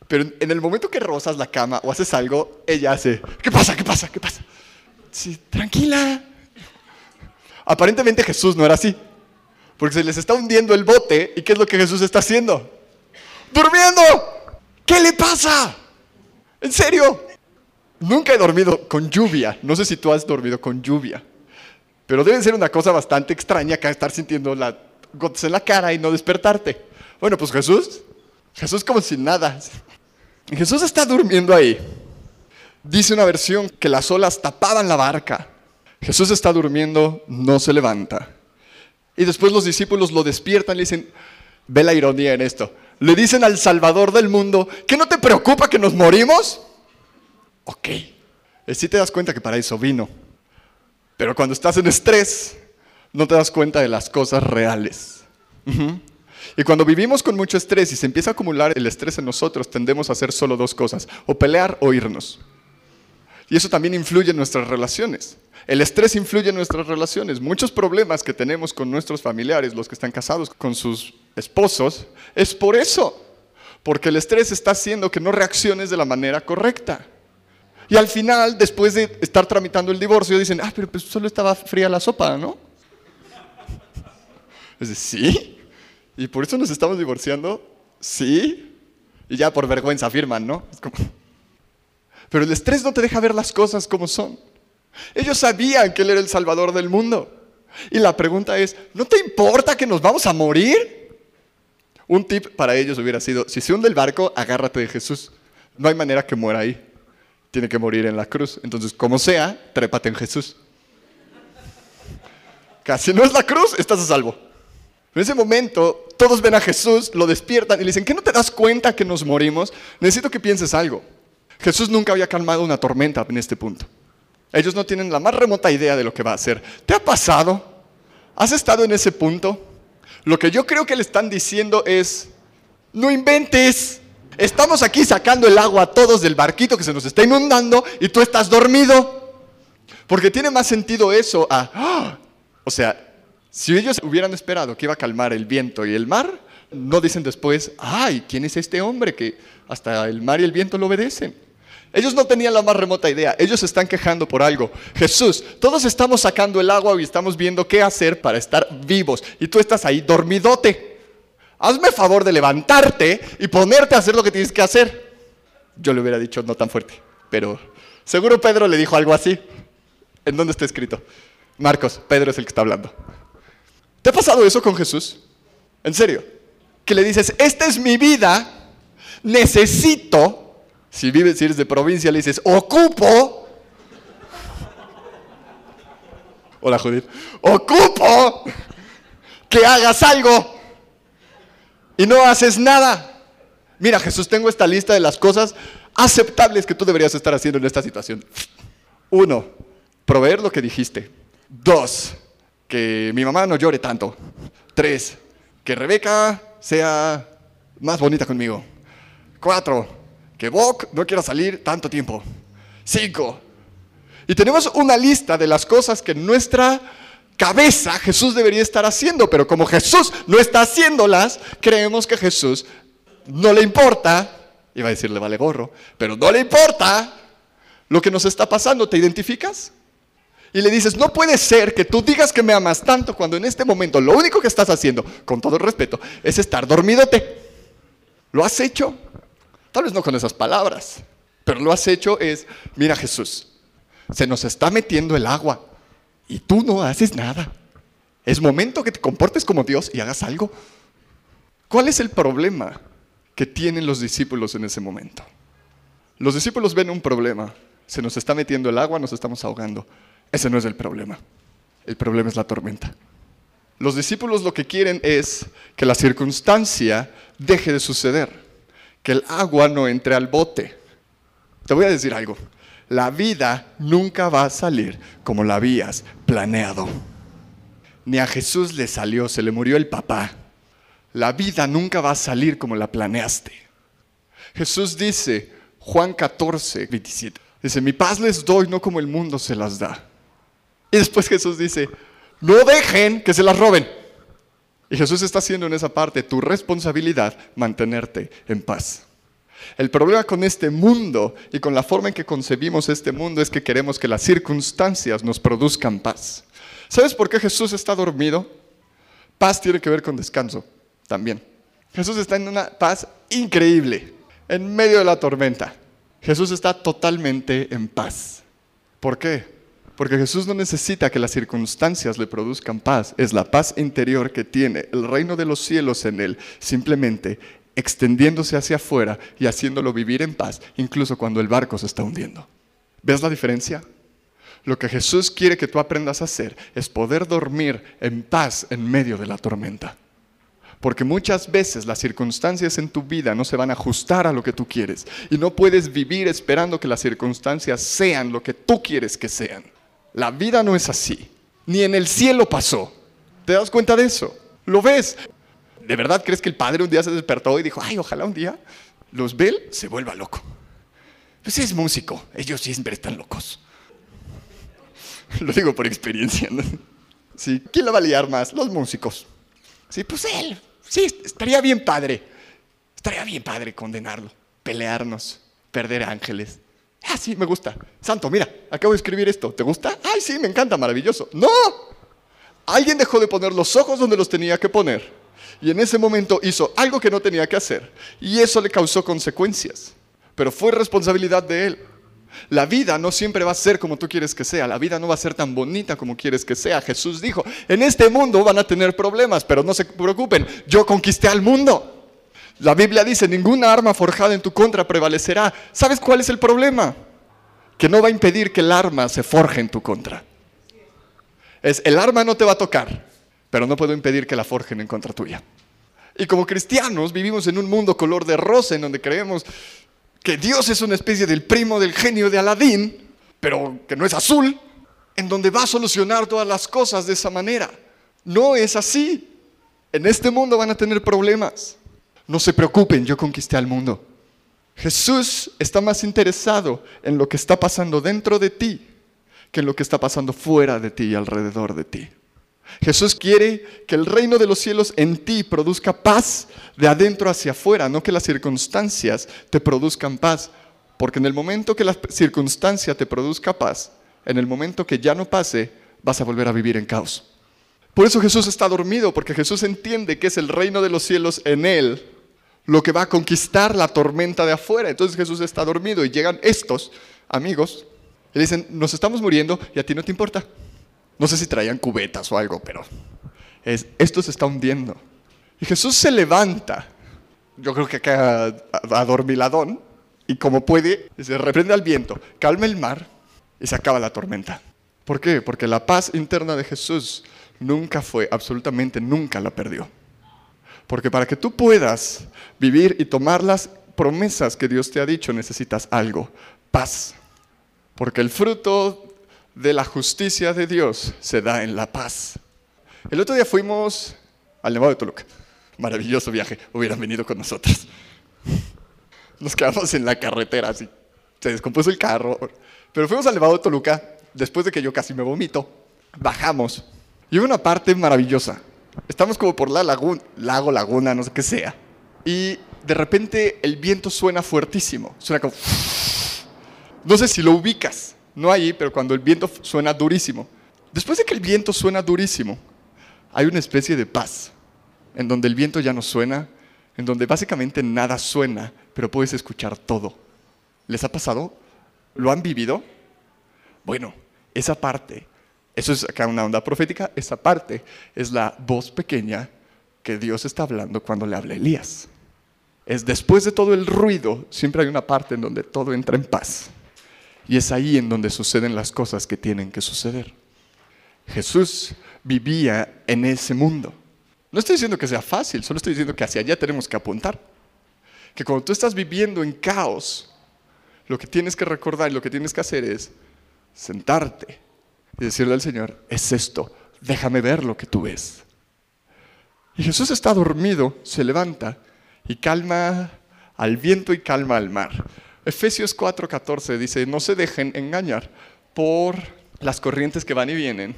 pero en el momento que rozas la cama o haces algo, ella hace, ¿qué pasa? ¿Qué pasa? ¿Qué pasa? Sí, tranquila. Aparentemente Jesús no era así, porque se les está hundiendo el bote y ¿qué es lo que Jesús está haciendo? Durmiendo. ¿Qué le pasa? ¿En serio? Nunca he dormido con lluvia. No sé si tú has dormido con lluvia. Pero debe ser una cosa bastante extraña acá estar sintiendo gotas en la cara y no despertarte. Bueno, pues Jesús, Jesús como sin nada. Jesús está durmiendo ahí. Dice una versión que las olas tapaban la barca. Jesús está durmiendo, no se levanta. Y después los discípulos lo despiertan y le dicen, ve la ironía en esto. Le dicen al Salvador del mundo, ¿qué no te preocupa que nos morimos? Ok. Y si te das cuenta que para eso vino. Pero cuando estás en estrés, no te das cuenta de las cosas reales. Y cuando vivimos con mucho estrés y se empieza a acumular el estrés en nosotros, tendemos a hacer solo dos cosas, o pelear o irnos. Y eso también influye en nuestras relaciones. El estrés influye en nuestras relaciones. Muchos problemas que tenemos con nuestros familiares, los que están casados con sus esposos, es por eso. Porque el estrés está haciendo que no reacciones de la manera correcta. Y al final, después de estar tramitando el divorcio, dicen, ah, pero pues solo estaba fría la sopa, ¿no? Es decir, sí. ¿Y por eso nos estamos divorciando? Sí. Y ya por vergüenza afirman, ¿no? Pero el estrés no te deja ver las cosas como son. Ellos sabían que Él era el Salvador del mundo. Y la pregunta es, ¿no te importa que nos vamos a morir? Un tip para ellos hubiera sido, si se hunde el barco, agárrate de Jesús. No hay manera que muera ahí tiene que morir en la cruz. Entonces, como sea, trépate en Jesús. Casi no es la cruz, estás a salvo. En ese momento, todos ven a Jesús, lo despiertan y le dicen, ¿qué no te das cuenta que nos morimos? Necesito que pienses algo. Jesús nunca había calmado una tormenta en este punto. Ellos no tienen la más remota idea de lo que va a hacer. ¿Te ha pasado? ¿Has estado en ese punto? Lo que yo creo que le están diciendo es, no inventes, Estamos aquí sacando el agua a todos del barquito que se nos está inundando y tú estás dormido. Porque tiene más sentido eso a... ¡ah! O sea, si ellos hubieran esperado que iba a calmar el viento y el mar, no dicen después, ay, ¿quién es este hombre que hasta el mar y el viento lo obedecen? Ellos no tenían la más remota idea, ellos están quejando por algo. Jesús, todos estamos sacando el agua y estamos viendo qué hacer para estar vivos. Y tú estás ahí dormidote. Hazme favor de levantarte y ponerte a hacer lo que tienes que hacer. Yo le hubiera dicho no tan fuerte, pero seguro Pedro le dijo algo así. ¿En dónde está escrito? Marcos, Pedro es el que está hablando. ¿Te ha pasado eso con Jesús? ¿En serio? Que le dices, esta es mi vida, necesito si vives, si eres de provincia, le dices, ocupo. Hola, Judith. Ocupo que hagas algo. Y no haces nada. Mira, Jesús, tengo esta lista de las cosas aceptables que tú deberías estar haciendo en esta situación. Uno, proveer lo que dijiste. Dos, que mi mamá no llore tanto. Tres, que Rebeca sea más bonita conmigo. Cuatro, que Bok no quiera salir tanto tiempo. Cinco. Y tenemos una lista de las cosas que en nuestra cabeza Jesús debería estar haciendo, pero como Jesús no está haciéndolas, creemos que Jesús no le importa, iba a decirle vale gorro, pero no le importa lo que nos está pasando, ¿te identificas? Y le dices, no puede ser que tú digas que me amas tanto cuando en este momento lo único que estás haciendo, con todo respeto, es estar dormidote. ¿Lo has hecho? Tal vez no con esas palabras, pero lo has hecho es, mira Jesús, se nos está metiendo el agua y tú no haces nada. Es momento que te comportes como Dios y hagas algo. ¿Cuál es el problema que tienen los discípulos en ese momento? Los discípulos ven un problema. Se nos está metiendo el agua, nos estamos ahogando. Ese no es el problema. El problema es la tormenta. Los discípulos lo que quieren es que la circunstancia deje de suceder que el agua no entre al bote. Te voy a decir algo. La vida nunca va a salir como la habías planeado. Ni a Jesús le salió, se le murió el papá. La vida nunca va a salir como la planeaste. Jesús dice, Juan 14, 27, dice, mi paz les doy no como el mundo se las da. Y después Jesús dice, no dejen que se las roben. Y Jesús está haciendo en esa parte tu responsabilidad mantenerte en paz. El problema con este mundo y con la forma en que concebimos este mundo es que queremos que las circunstancias nos produzcan paz. ¿Sabes por qué Jesús está dormido? Paz tiene que ver con descanso también. Jesús está en una paz increíble, en medio de la tormenta. Jesús está totalmente en paz. ¿Por qué? Porque Jesús no necesita que las circunstancias le produzcan paz, es la paz interior que tiene el reino de los cielos en él, simplemente extendiéndose hacia afuera y haciéndolo vivir en paz, incluso cuando el barco se está hundiendo. ¿Ves la diferencia? Lo que Jesús quiere que tú aprendas a hacer es poder dormir en paz en medio de la tormenta. Porque muchas veces las circunstancias en tu vida no se van a ajustar a lo que tú quieres. Y no puedes vivir esperando que las circunstancias sean lo que tú quieres que sean. La vida no es así. Ni en el cielo pasó. ¿Te das cuenta de eso? ¿Lo ves? ¿De verdad crees que el padre un día se despertó y dijo, ay, ojalá un día Luzbel se vuelva loco? Pues es músico, ellos siempre están locos. Lo digo por experiencia. ¿no? Sí, ¿quién lo va a liar más? Los músicos. Sí, pues él. Sí, estaría bien padre. Estaría bien padre condenarlo, pelearnos, perder ángeles. Ah, sí, me gusta. Santo, mira, acabo de escribir esto. ¿Te gusta? Ay, sí, me encanta, maravilloso. No. Alguien dejó de poner los ojos donde los tenía que poner. Y en ese momento hizo algo que no tenía que hacer. Y eso le causó consecuencias. Pero fue responsabilidad de él. La vida no siempre va a ser como tú quieres que sea. La vida no va a ser tan bonita como quieres que sea. Jesús dijo, en este mundo van a tener problemas, pero no se preocupen. Yo conquisté al mundo. La Biblia dice, ninguna arma forjada en tu contra prevalecerá. ¿Sabes cuál es el problema? Que no va a impedir que el arma se forje en tu contra. Es, el arma no te va a tocar, pero no puedo impedir que la forjen en contra tuya. Y como cristianos vivimos en un mundo color de rosa en donde creemos que Dios es una especie del primo del genio de Aladín, pero que no es azul, en donde va a solucionar todas las cosas de esa manera. No es así. En este mundo van a tener problemas. No se preocupen, yo conquisté al mundo. Jesús está más interesado en lo que está pasando dentro de ti que en lo que está pasando fuera de ti y alrededor de ti. Jesús quiere que el reino de los cielos en ti produzca paz de adentro hacia afuera, no que las circunstancias te produzcan paz. Porque en el momento que la circunstancia te produzca paz, en el momento que ya no pase, vas a volver a vivir en caos. Por eso Jesús está dormido, porque Jesús entiende que es el reino de los cielos en él lo que va a conquistar la tormenta de afuera. Entonces Jesús está dormido y llegan estos amigos y dicen, nos estamos muriendo y a ti no te importa. No sé si traían cubetas o algo, pero es, esto se está hundiendo. Y Jesús se levanta, yo creo que acá adormiladón, y como puede, se reprende al viento, calma el mar y se acaba la tormenta. ¿Por qué? Porque la paz interna de Jesús nunca fue, absolutamente nunca la perdió. Porque para que tú puedas vivir y tomar las promesas que Dios te ha dicho, necesitas algo, paz. Porque el fruto de la justicia de Dios se da en la paz. El otro día fuimos al Nevado de Toluca. Maravilloso viaje. Hubieran venido con nosotros. Nos quedamos en la carretera así. Se descompuso el carro. Pero fuimos al Nevado de Toluca después de que yo casi me vomito. Bajamos. Y hubo una parte maravillosa. Estamos como por la laguna, lago, laguna, no sé qué sea. Y de repente el viento suena fuertísimo. Suena como... No sé si lo ubicas, no ahí, pero cuando el viento suena durísimo. Después de que el viento suena durísimo, hay una especie de paz, en donde el viento ya no suena, en donde básicamente nada suena, pero puedes escuchar todo. ¿Les ha pasado? ¿Lo han vivido? Bueno, esa parte, eso es acá una onda profética, esa parte es la voz pequeña que Dios está hablando cuando le habla a Elías. Es después de todo el ruido, siempre hay una parte en donde todo entra en paz. Y es ahí en donde suceden las cosas que tienen que suceder. Jesús vivía en ese mundo. No estoy diciendo que sea fácil, solo estoy diciendo que hacia allá tenemos que apuntar. Que cuando tú estás viviendo en caos, lo que tienes que recordar y lo que tienes que hacer es sentarte y decirle al Señor, es esto, déjame ver lo que tú ves. Y Jesús está dormido, se levanta y calma al viento y calma al mar. Efesios 4:14 dice, no se dejen engañar por las corrientes que van y vienen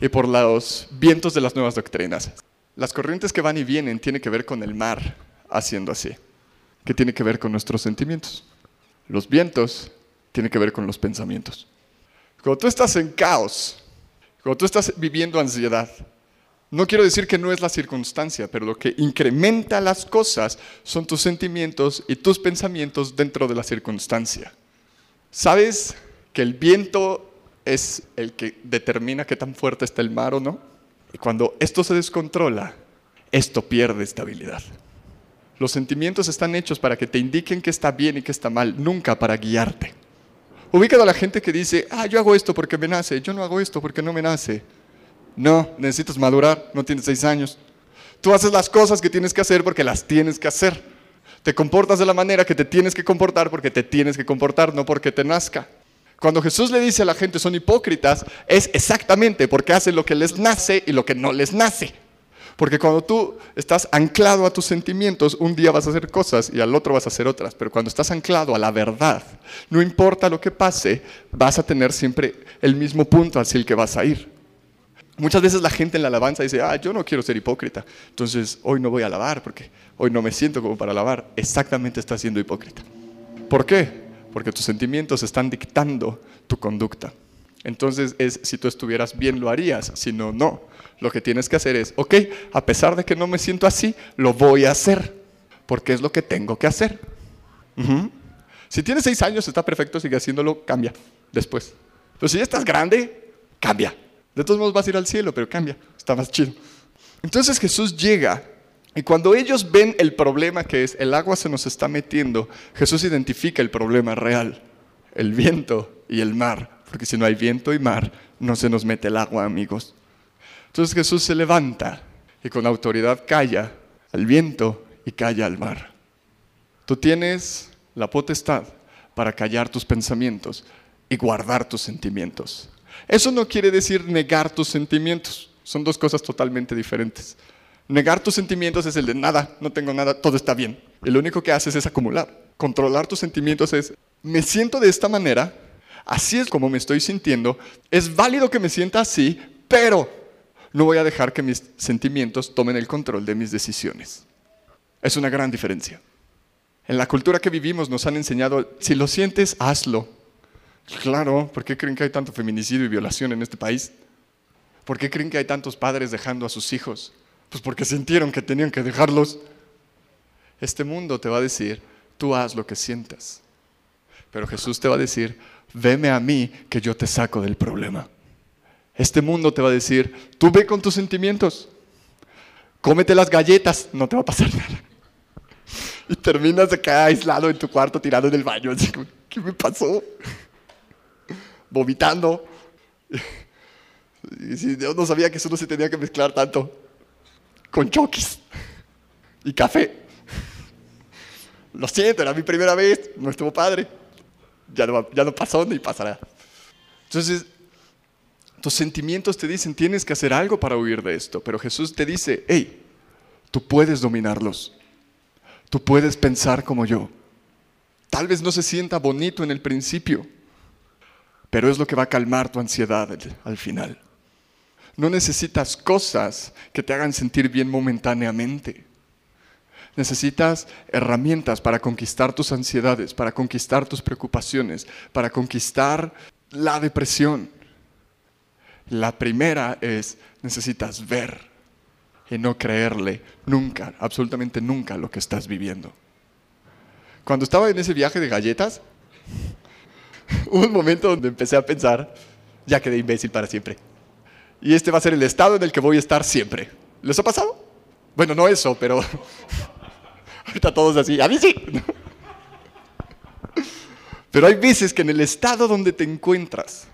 y por los vientos de las nuevas doctrinas. Las corrientes que van y vienen tienen que ver con el mar haciendo así, que tiene que ver con nuestros sentimientos. Los vientos tienen que ver con los pensamientos. Cuando tú estás en caos, cuando tú estás viviendo ansiedad, no quiero decir que no es la circunstancia, pero lo que incrementa las cosas son tus sentimientos y tus pensamientos dentro de la circunstancia. ¿Sabes que el viento es el que determina qué tan fuerte está el mar o no? Y cuando esto se descontrola, esto pierde estabilidad. Los sentimientos están hechos para que te indiquen qué está bien y qué está mal, nunca para guiarte. Ubícalo a la gente que dice, ah, yo hago esto porque me nace, yo no hago esto porque no me nace. No, necesitas madurar, no tienes seis años. Tú haces las cosas que tienes que hacer porque las tienes que hacer. Te comportas de la manera que te tienes que comportar porque te tienes que comportar, no porque te nazca. Cuando Jesús le dice a la gente son hipócritas, es exactamente porque hacen lo que les nace y lo que no les nace. Porque cuando tú estás anclado a tus sentimientos, un día vas a hacer cosas y al otro vas a hacer otras. Pero cuando estás anclado a la verdad, no importa lo que pase, vas a tener siempre el mismo punto hacia el que vas a ir. Muchas veces la gente en la alabanza dice, ah, yo no quiero ser hipócrita, entonces hoy no voy a alabar porque hoy no me siento como para alabar. Exactamente estás siendo hipócrita. ¿Por qué? Porque tus sentimientos están dictando tu conducta. Entonces es, si tú estuvieras bien lo harías, si no, no. Lo que tienes que hacer es, ok, a pesar de que no me siento así, lo voy a hacer, porque es lo que tengo que hacer. Si tienes seis años, está perfecto, sigue haciéndolo, cambia después. Pero si ya estás grande, cambia. De todos modos vas a ir al cielo, pero cambia, está más chido. Entonces Jesús llega y cuando ellos ven el problema que es el agua se nos está metiendo, Jesús identifica el problema real, el viento y el mar, porque si no hay viento y mar, no se nos mete el agua, amigos. Entonces Jesús se levanta y con autoridad calla al viento y calla al mar. Tú tienes la potestad para callar tus pensamientos y guardar tus sentimientos. Eso no quiere decir negar tus sentimientos, son dos cosas totalmente diferentes. Negar tus sentimientos es el de nada, no tengo nada, todo está bien. Y lo único que haces es acumular. controlar tus sentimientos es, me siento de esta manera, así es como me estoy sintiendo, es válido que me sienta así, pero no voy a dejar que mis sentimientos tomen el control de mis decisiones. Es una gran diferencia. En la cultura que vivimos nos han enseñado, si lo sientes, hazlo. Claro, ¿por qué creen que hay tanto feminicidio y violación en este país? ¿Por qué creen que hay tantos padres dejando a sus hijos? Pues porque sintieron que tenían que dejarlos. Este mundo te va a decir, tú haz lo que sientas. Pero Jesús te va a decir, veme a mí que yo te saco del problema. Este mundo te va a decir, tú ve con tus sentimientos, cómete las galletas, no te va a pasar nada. Y terminas acá aislado en tu cuarto, tirado en el baño. ¿Qué me pasó? Vomitando. Y si Dios no sabía que eso no se tenía que mezclar tanto con choquis y café. Lo siento, era mi primera vez, no estuvo padre. Ya no, ya no pasó ni pasará. Entonces, tus sentimientos te dicen, tienes que hacer algo para huir de esto, pero Jesús te dice, hey, tú puedes dominarlos, tú puedes pensar como yo. Tal vez no se sienta bonito en el principio, pero es lo que va a calmar tu ansiedad al final. No necesitas cosas que te hagan sentir bien momentáneamente. Necesitas herramientas para conquistar tus ansiedades, para conquistar tus preocupaciones, para conquistar la depresión. La primera es, necesitas ver y no creerle nunca, absolutamente nunca lo que estás viviendo. Cuando estaba en ese viaje de galletas, hubo un momento donde empecé a pensar, ya quedé imbécil para siempre. Y este va a ser el estado en el que voy a estar siempre. ¿Les ha pasado? Bueno, no eso, pero ahorita todos así, a mí sí. Pero hay veces que en el estado donde te encuentras,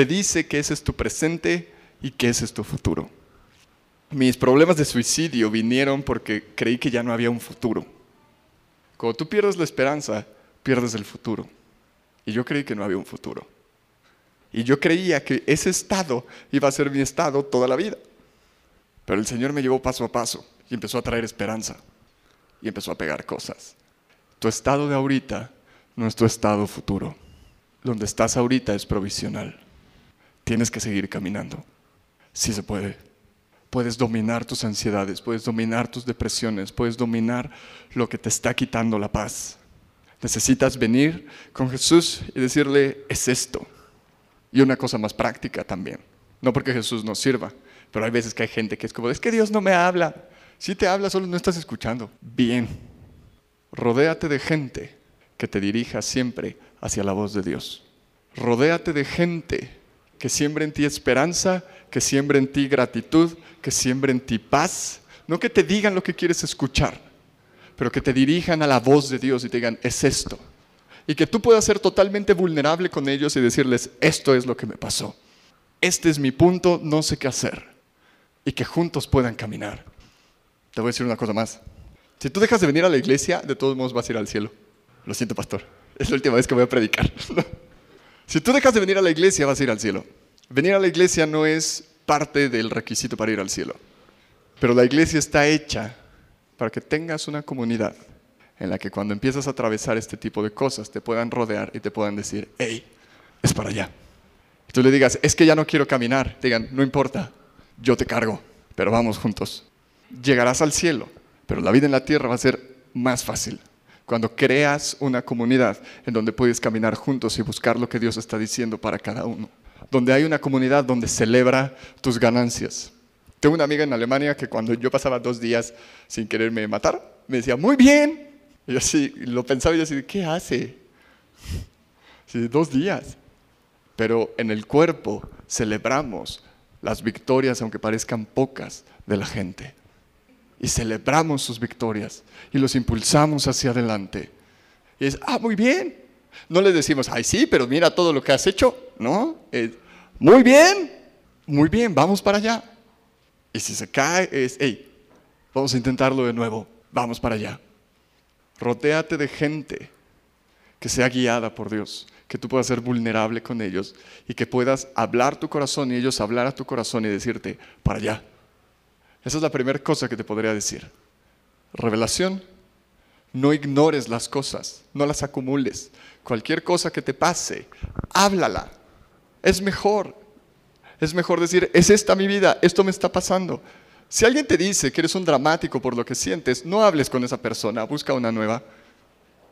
te dice que ese es tu presente y que ese es tu futuro. Mis problemas de suicidio vinieron porque creí que ya no había un futuro. Cuando tú pierdes la esperanza, pierdes el futuro. Y yo creí que no había un futuro. Y yo creía que ese estado iba a ser mi estado toda la vida. Pero el Señor me llevó paso a paso y empezó a traer esperanza y empezó a pegar cosas. Tu estado de ahorita no es tu estado futuro. Donde estás ahorita es provisional. Tienes que seguir caminando. Sí se puede. Puedes dominar tus ansiedades, puedes dominar tus depresiones, puedes dominar lo que te está quitando la paz. Necesitas venir con Jesús y decirle, es esto. Y una cosa más práctica también. No porque Jesús nos sirva, pero hay veces que hay gente que es como, es que Dios no me habla. Si te habla, solo no estás escuchando. Bien. Rodéate de gente que te dirija siempre hacia la voz de Dios. Rodéate de gente que siembre en ti esperanza, que siembre en ti gratitud, que siembre en ti paz. No que te digan lo que quieres escuchar, pero que te dirijan a la voz de Dios y te digan, es esto. Y que tú puedas ser totalmente vulnerable con ellos y decirles, esto es lo que me pasó. Este es mi punto, no sé qué hacer. Y que juntos puedan caminar. Te voy a decir una cosa más. Si tú dejas de venir a la iglesia, de todos modos vas a ir al cielo. Lo siento, pastor. Es la última vez que voy a predicar. Si tú dejas de venir a la iglesia, vas a ir al cielo. Venir a la iglesia no es parte del requisito para ir al cielo. Pero la iglesia está hecha para que tengas una comunidad en la que cuando empiezas a atravesar este tipo de cosas te puedan rodear y te puedan decir, hey, es para allá. Y tú le digas, es que ya no quiero caminar. digan, no importa, yo te cargo, pero vamos juntos. Llegarás al cielo, pero la vida en la tierra va a ser más fácil cuando creas una comunidad en donde puedes caminar juntos y buscar lo que Dios está diciendo para cada uno. Donde hay una comunidad donde celebra tus ganancias. Tengo una amiga en Alemania que cuando yo pasaba dos días sin quererme matar, me decía, muy bien. Y así, lo pensaba y yo así, ¿qué hace? Sí, dos días. Pero en el cuerpo celebramos las victorias, aunque parezcan pocas, de la gente y celebramos sus victorias y los impulsamos hacia adelante. Y es, ah, muy bien. No le decimos, ay, sí, pero mira todo lo que has hecho. No, muy bien, muy bien, vamos para allá. Y si se cae, es, hey, vamos a intentarlo de nuevo, vamos para allá. Rotéate de gente que sea guiada por Dios, que tú puedas ser vulnerable con ellos y que puedas hablar tu corazón y ellos hablar a tu corazón y decirte, para allá, esa es la primera cosa que te podría decir. Revelación, No ignores las cosas, no las acumules. Cualquier cosa que te pase, háblala. Es mejor. Es mejor decir, es esta mi vida, esto me está pasando. Si alguien te dice que eres un dramático por lo que sientes, no hables con esa persona, busca una nueva.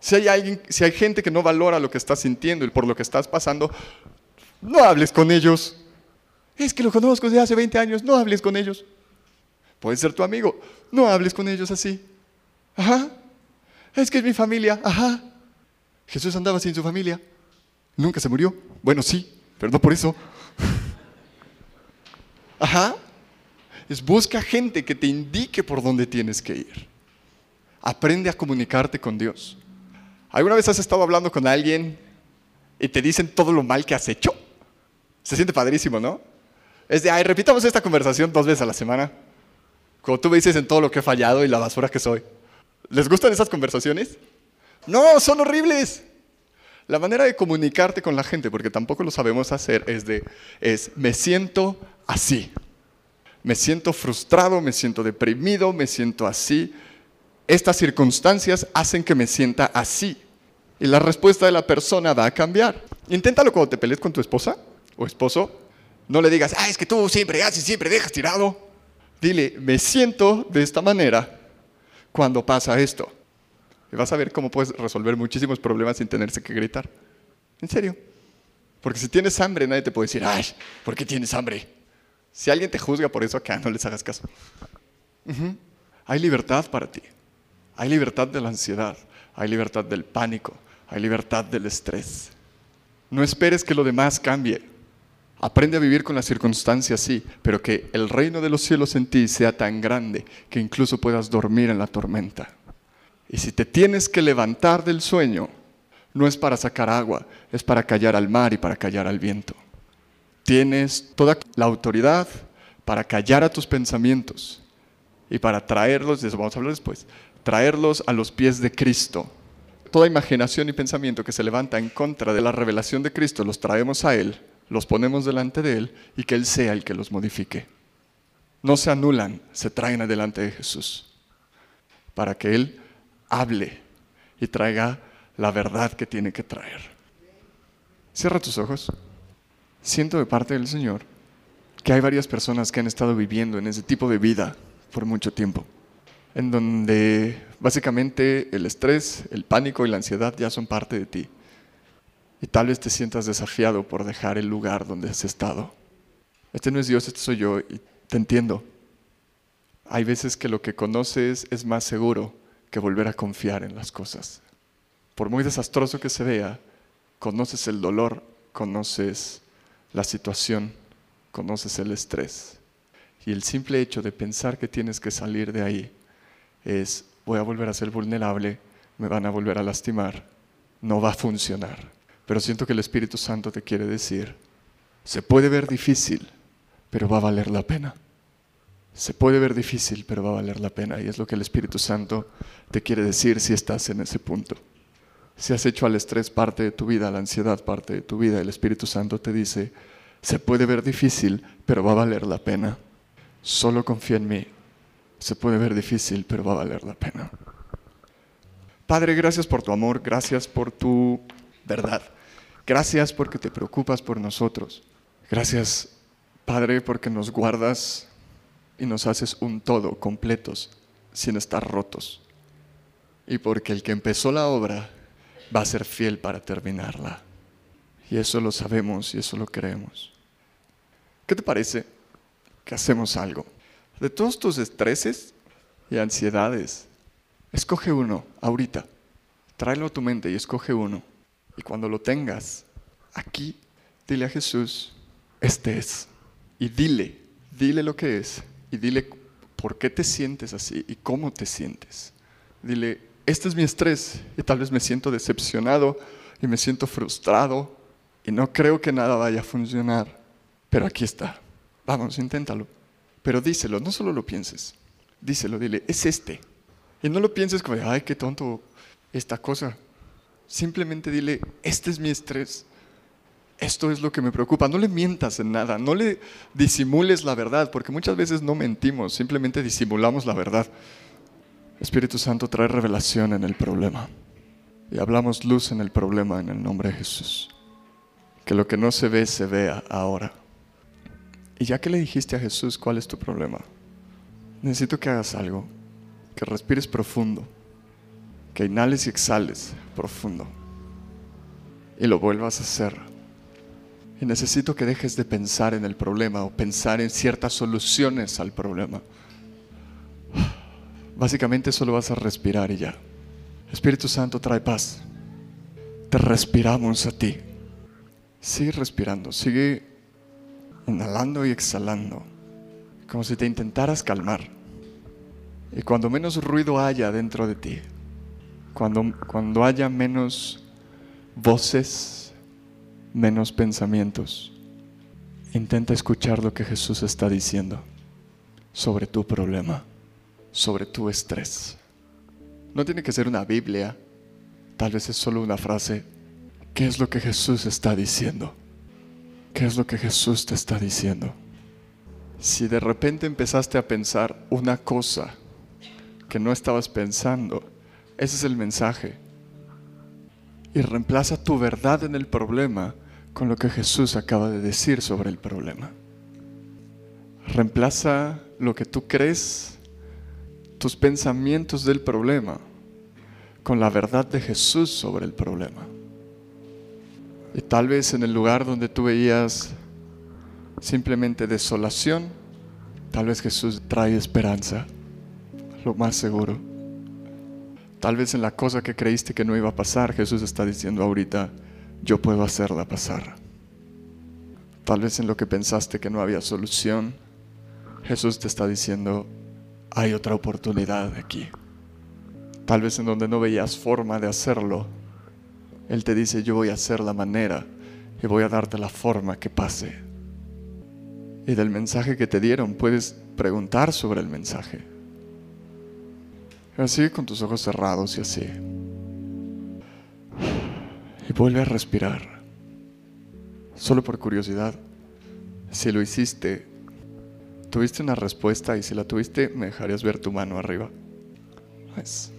Si hay, alguien, si hay gente que no valora lo que estás sintiendo y por lo que estás pasando, no hables con ellos. Es que lo conozco desde hace 20 años, no hables con ellos. Puede ser tu amigo, no hables con ellos así. Ajá. Es que es mi familia, ajá. Jesús andaba sin su familia. Nunca se murió. Bueno, sí, pero no por eso. Ajá. Es busca gente que te indique por dónde tienes que ir. Aprende a comunicarte con Dios. ¿Alguna vez has estado hablando con alguien y te dicen todo lo mal que has hecho? Se siente padrísimo, ¿no? Es de, ay, repitamos esta conversación dos veces a la semana. Tú me dices en todo lo que he fallado y la basura que soy. ¿Les gustan esas conversaciones? No, son horribles. La manera de comunicarte con la gente, porque tampoco lo sabemos hacer, es de, es, me siento así. Me siento frustrado, me siento deprimido, me siento así. Estas circunstancias hacen que me sienta así. Y la respuesta de la persona va a cambiar. Inténtalo cuando te pelees con tu esposa o esposo. No le digas, ah, es que tú siempre haces, siempre dejas tirado. Dile, me siento de esta manera cuando pasa esto. Y vas a ver cómo puedes resolver muchísimos problemas sin tenerse que gritar. En serio. Porque si tienes hambre, nadie te puede decir, ay, ¿por qué tienes hambre? Si alguien te juzga por eso, acá no les hagas caso. Hay libertad para ti. Hay libertad de la ansiedad. Hay libertad del pánico. Hay libertad del estrés. No esperes que lo demás cambie. Aprende a vivir con las circunstancias, sí, pero que el reino de los cielos en ti sea tan grande que incluso puedas dormir en la tormenta. Y si te tienes que levantar del sueño, no es para sacar agua, es para callar al mar y para callar al viento. Tienes toda la autoridad para callar a tus pensamientos y para traerlos, de eso vamos a hablar después, traerlos a los pies de Cristo. Toda imaginación y pensamiento que se levanta en contra de la revelación de Cristo, los traemos a Él, los ponemos delante de Él y que Él sea el que los modifique. No se anulan, se traen adelante de Jesús para que Él hable y traiga la verdad que tiene que traer. Cierra tus ojos. Siento de parte del Señor que hay varias personas que han estado viviendo en ese tipo de vida por mucho tiempo, en donde básicamente el estrés, el pánico y la ansiedad ya son parte de ti. Y tal vez te sientas desafiado por dejar el lugar donde has estado. Este no es Dios, este soy yo y te entiendo. Hay veces que lo que conoces es más seguro que volver a confiar en las cosas. Por muy desastroso que se vea, conoces el dolor, conoces la situación, conoces el estrés. Y el simple hecho de pensar que tienes que salir de ahí es, voy a volver a ser vulnerable, me van a volver a lastimar, no va a funcionar. Pero siento que el Espíritu Santo te quiere decir, se puede ver difícil, pero va a valer la pena. Se puede ver difícil, pero va a valer la pena. Y es lo que el Espíritu Santo te quiere decir si estás en ese punto. Si has hecho al estrés parte de tu vida, la ansiedad parte de tu vida, el Espíritu Santo te dice, se puede ver difícil, pero va a valer la pena. Solo confía en mí. Se puede ver difícil, pero va a valer la pena. Padre, gracias por tu amor, gracias por tu verdad. Gracias porque te preocupas por nosotros. Gracias, Padre, porque nos guardas y nos haces un todo, completos, sin estar rotos. Y porque el que empezó la obra va a ser fiel para terminarla. Y eso lo sabemos y eso lo creemos. ¿Qué te parece que hacemos algo? De todos tus estreses y ansiedades, escoge uno ahorita. Tráelo a tu mente y escoge uno. Y cuando lo tengas aquí, dile a Jesús, este es. Y dile, dile lo que es. Y dile por qué te sientes así y cómo te sientes. Dile, este es mi estrés y tal vez me siento decepcionado y me siento frustrado y no creo que nada vaya a funcionar, pero aquí está. Vamos, inténtalo. Pero díselo, no solo lo pienses. Díselo, dile, es este. Y no lo pienses como, ay, qué tonto esta cosa. Simplemente dile, este es mi estrés. Esto es lo que me preocupa. No le mientas en nada, no le disimules la verdad, porque muchas veces no mentimos, simplemente disimulamos la verdad. Espíritu Santo trae revelación en el problema. Y hablamos luz en el problema en el nombre de Jesús. Que lo que no se ve se vea ahora. Y ya que le dijiste a Jesús cuál es tu problema, necesito que hagas algo. Que respires profundo. Que inhales y exhales profundo. Y lo vuelvas a hacer. Y necesito que dejes de pensar en el problema o pensar en ciertas soluciones al problema. Básicamente solo vas a respirar y ya. Espíritu Santo trae paz. Te respiramos a ti. Sigue respirando, sigue inhalando y exhalando, como si te intentaras calmar. Y cuando menos ruido haya dentro de ti, cuando, cuando haya menos voces, menos pensamientos, intenta escuchar lo que Jesús está diciendo sobre tu problema sobre tu estrés. No tiene que ser una Biblia, tal vez es solo una frase. ¿Qué es lo que Jesús está diciendo? ¿Qué es lo que Jesús te está diciendo? Si de repente empezaste a pensar una cosa que no estabas pensando, ese es el mensaje. Y reemplaza tu verdad en el problema con lo que Jesús acaba de decir sobre el problema. Reemplaza lo que tú crees tus pensamientos del problema con la verdad de Jesús sobre el problema. Y tal vez en el lugar donde tú veías simplemente desolación, tal vez Jesús trae esperanza, lo más seguro. Tal vez en la cosa que creíste que no iba a pasar, Jesús está diciendo ahorita, yo puedo hacerla pasar. Tal vez en lo que pensaste que no había solución, Jesús te está diciendo, hay otra oportunidad aquí. Tal vez en donde no veías forma de hacerlo, Él te dice, yo voy a hacer la manera y voy a darte la forma que pase. Y del mensaje que te dieron puedes preguntar sobre el mensaje. Así con tus ojos cerrados y así. Y vuelve a respirar. Solo por curiosidad, si lo hiciste ¿Tuviste una respuesta? Y si la tuviste, me dejarías ver tu mano arriba. Pues,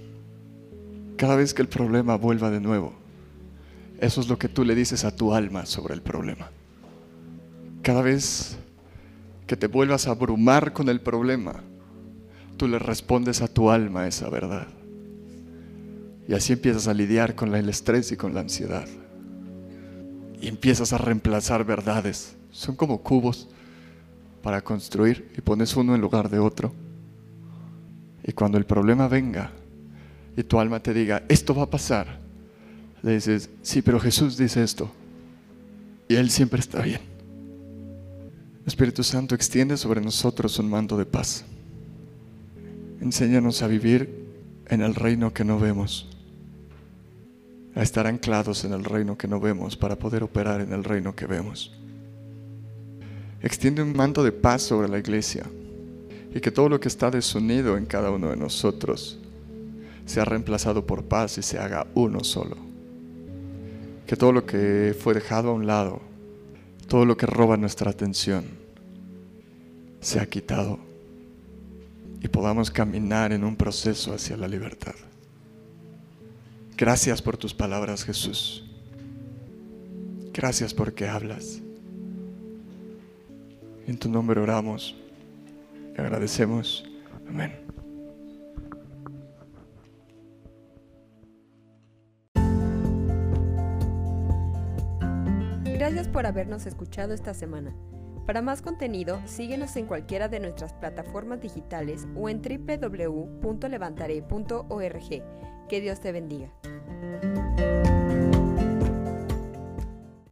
cada vez que el problema vuelva de nuevo, eso es lo que tú le dices a tu alma sobre el problema. Cada vez que te vuelvas a abrumar con el problema, tú le respondes a tu alma esa verdad. Y así empiezas a lidiar con el estrés y con la ansiedad. Y empiezas a reemplazar verdades. Son como cubos para construir y pones uno en lugar de otro. Y cuando el problema venga y tu alma te diga, esto va a pasar, le dices, sí, pero Jesús dice esto. Y Él siempre está bien. Espíritu Santo, extiende sobre nosotros un manto de paz. Enséñanos a vivir en el reino que no vemos, a estar anclados en el reino que no vemos para poder operar en el reino que vemos. Extiende un manto de paz sobre la iglesia y que todo lo que está desunido en cada uno de nosotros sea reemplazado por paz y se haga uno solo. Que todo lo que fue dejado a un lado, todo lo que roba nuestra atención, sea quitado y podamos caminar en un proceso hacia la libertad. Gracias por tus palabras, Jesús. Gracias porque hablas. En tu nombre oramos y agradecemos. Amén. Gracias por habernos escuchado esta semana. Para más contenido, síguenos en cualquiera de nuestras plataformas digitales o en www.levantaré.org. Que Dios te bendiga.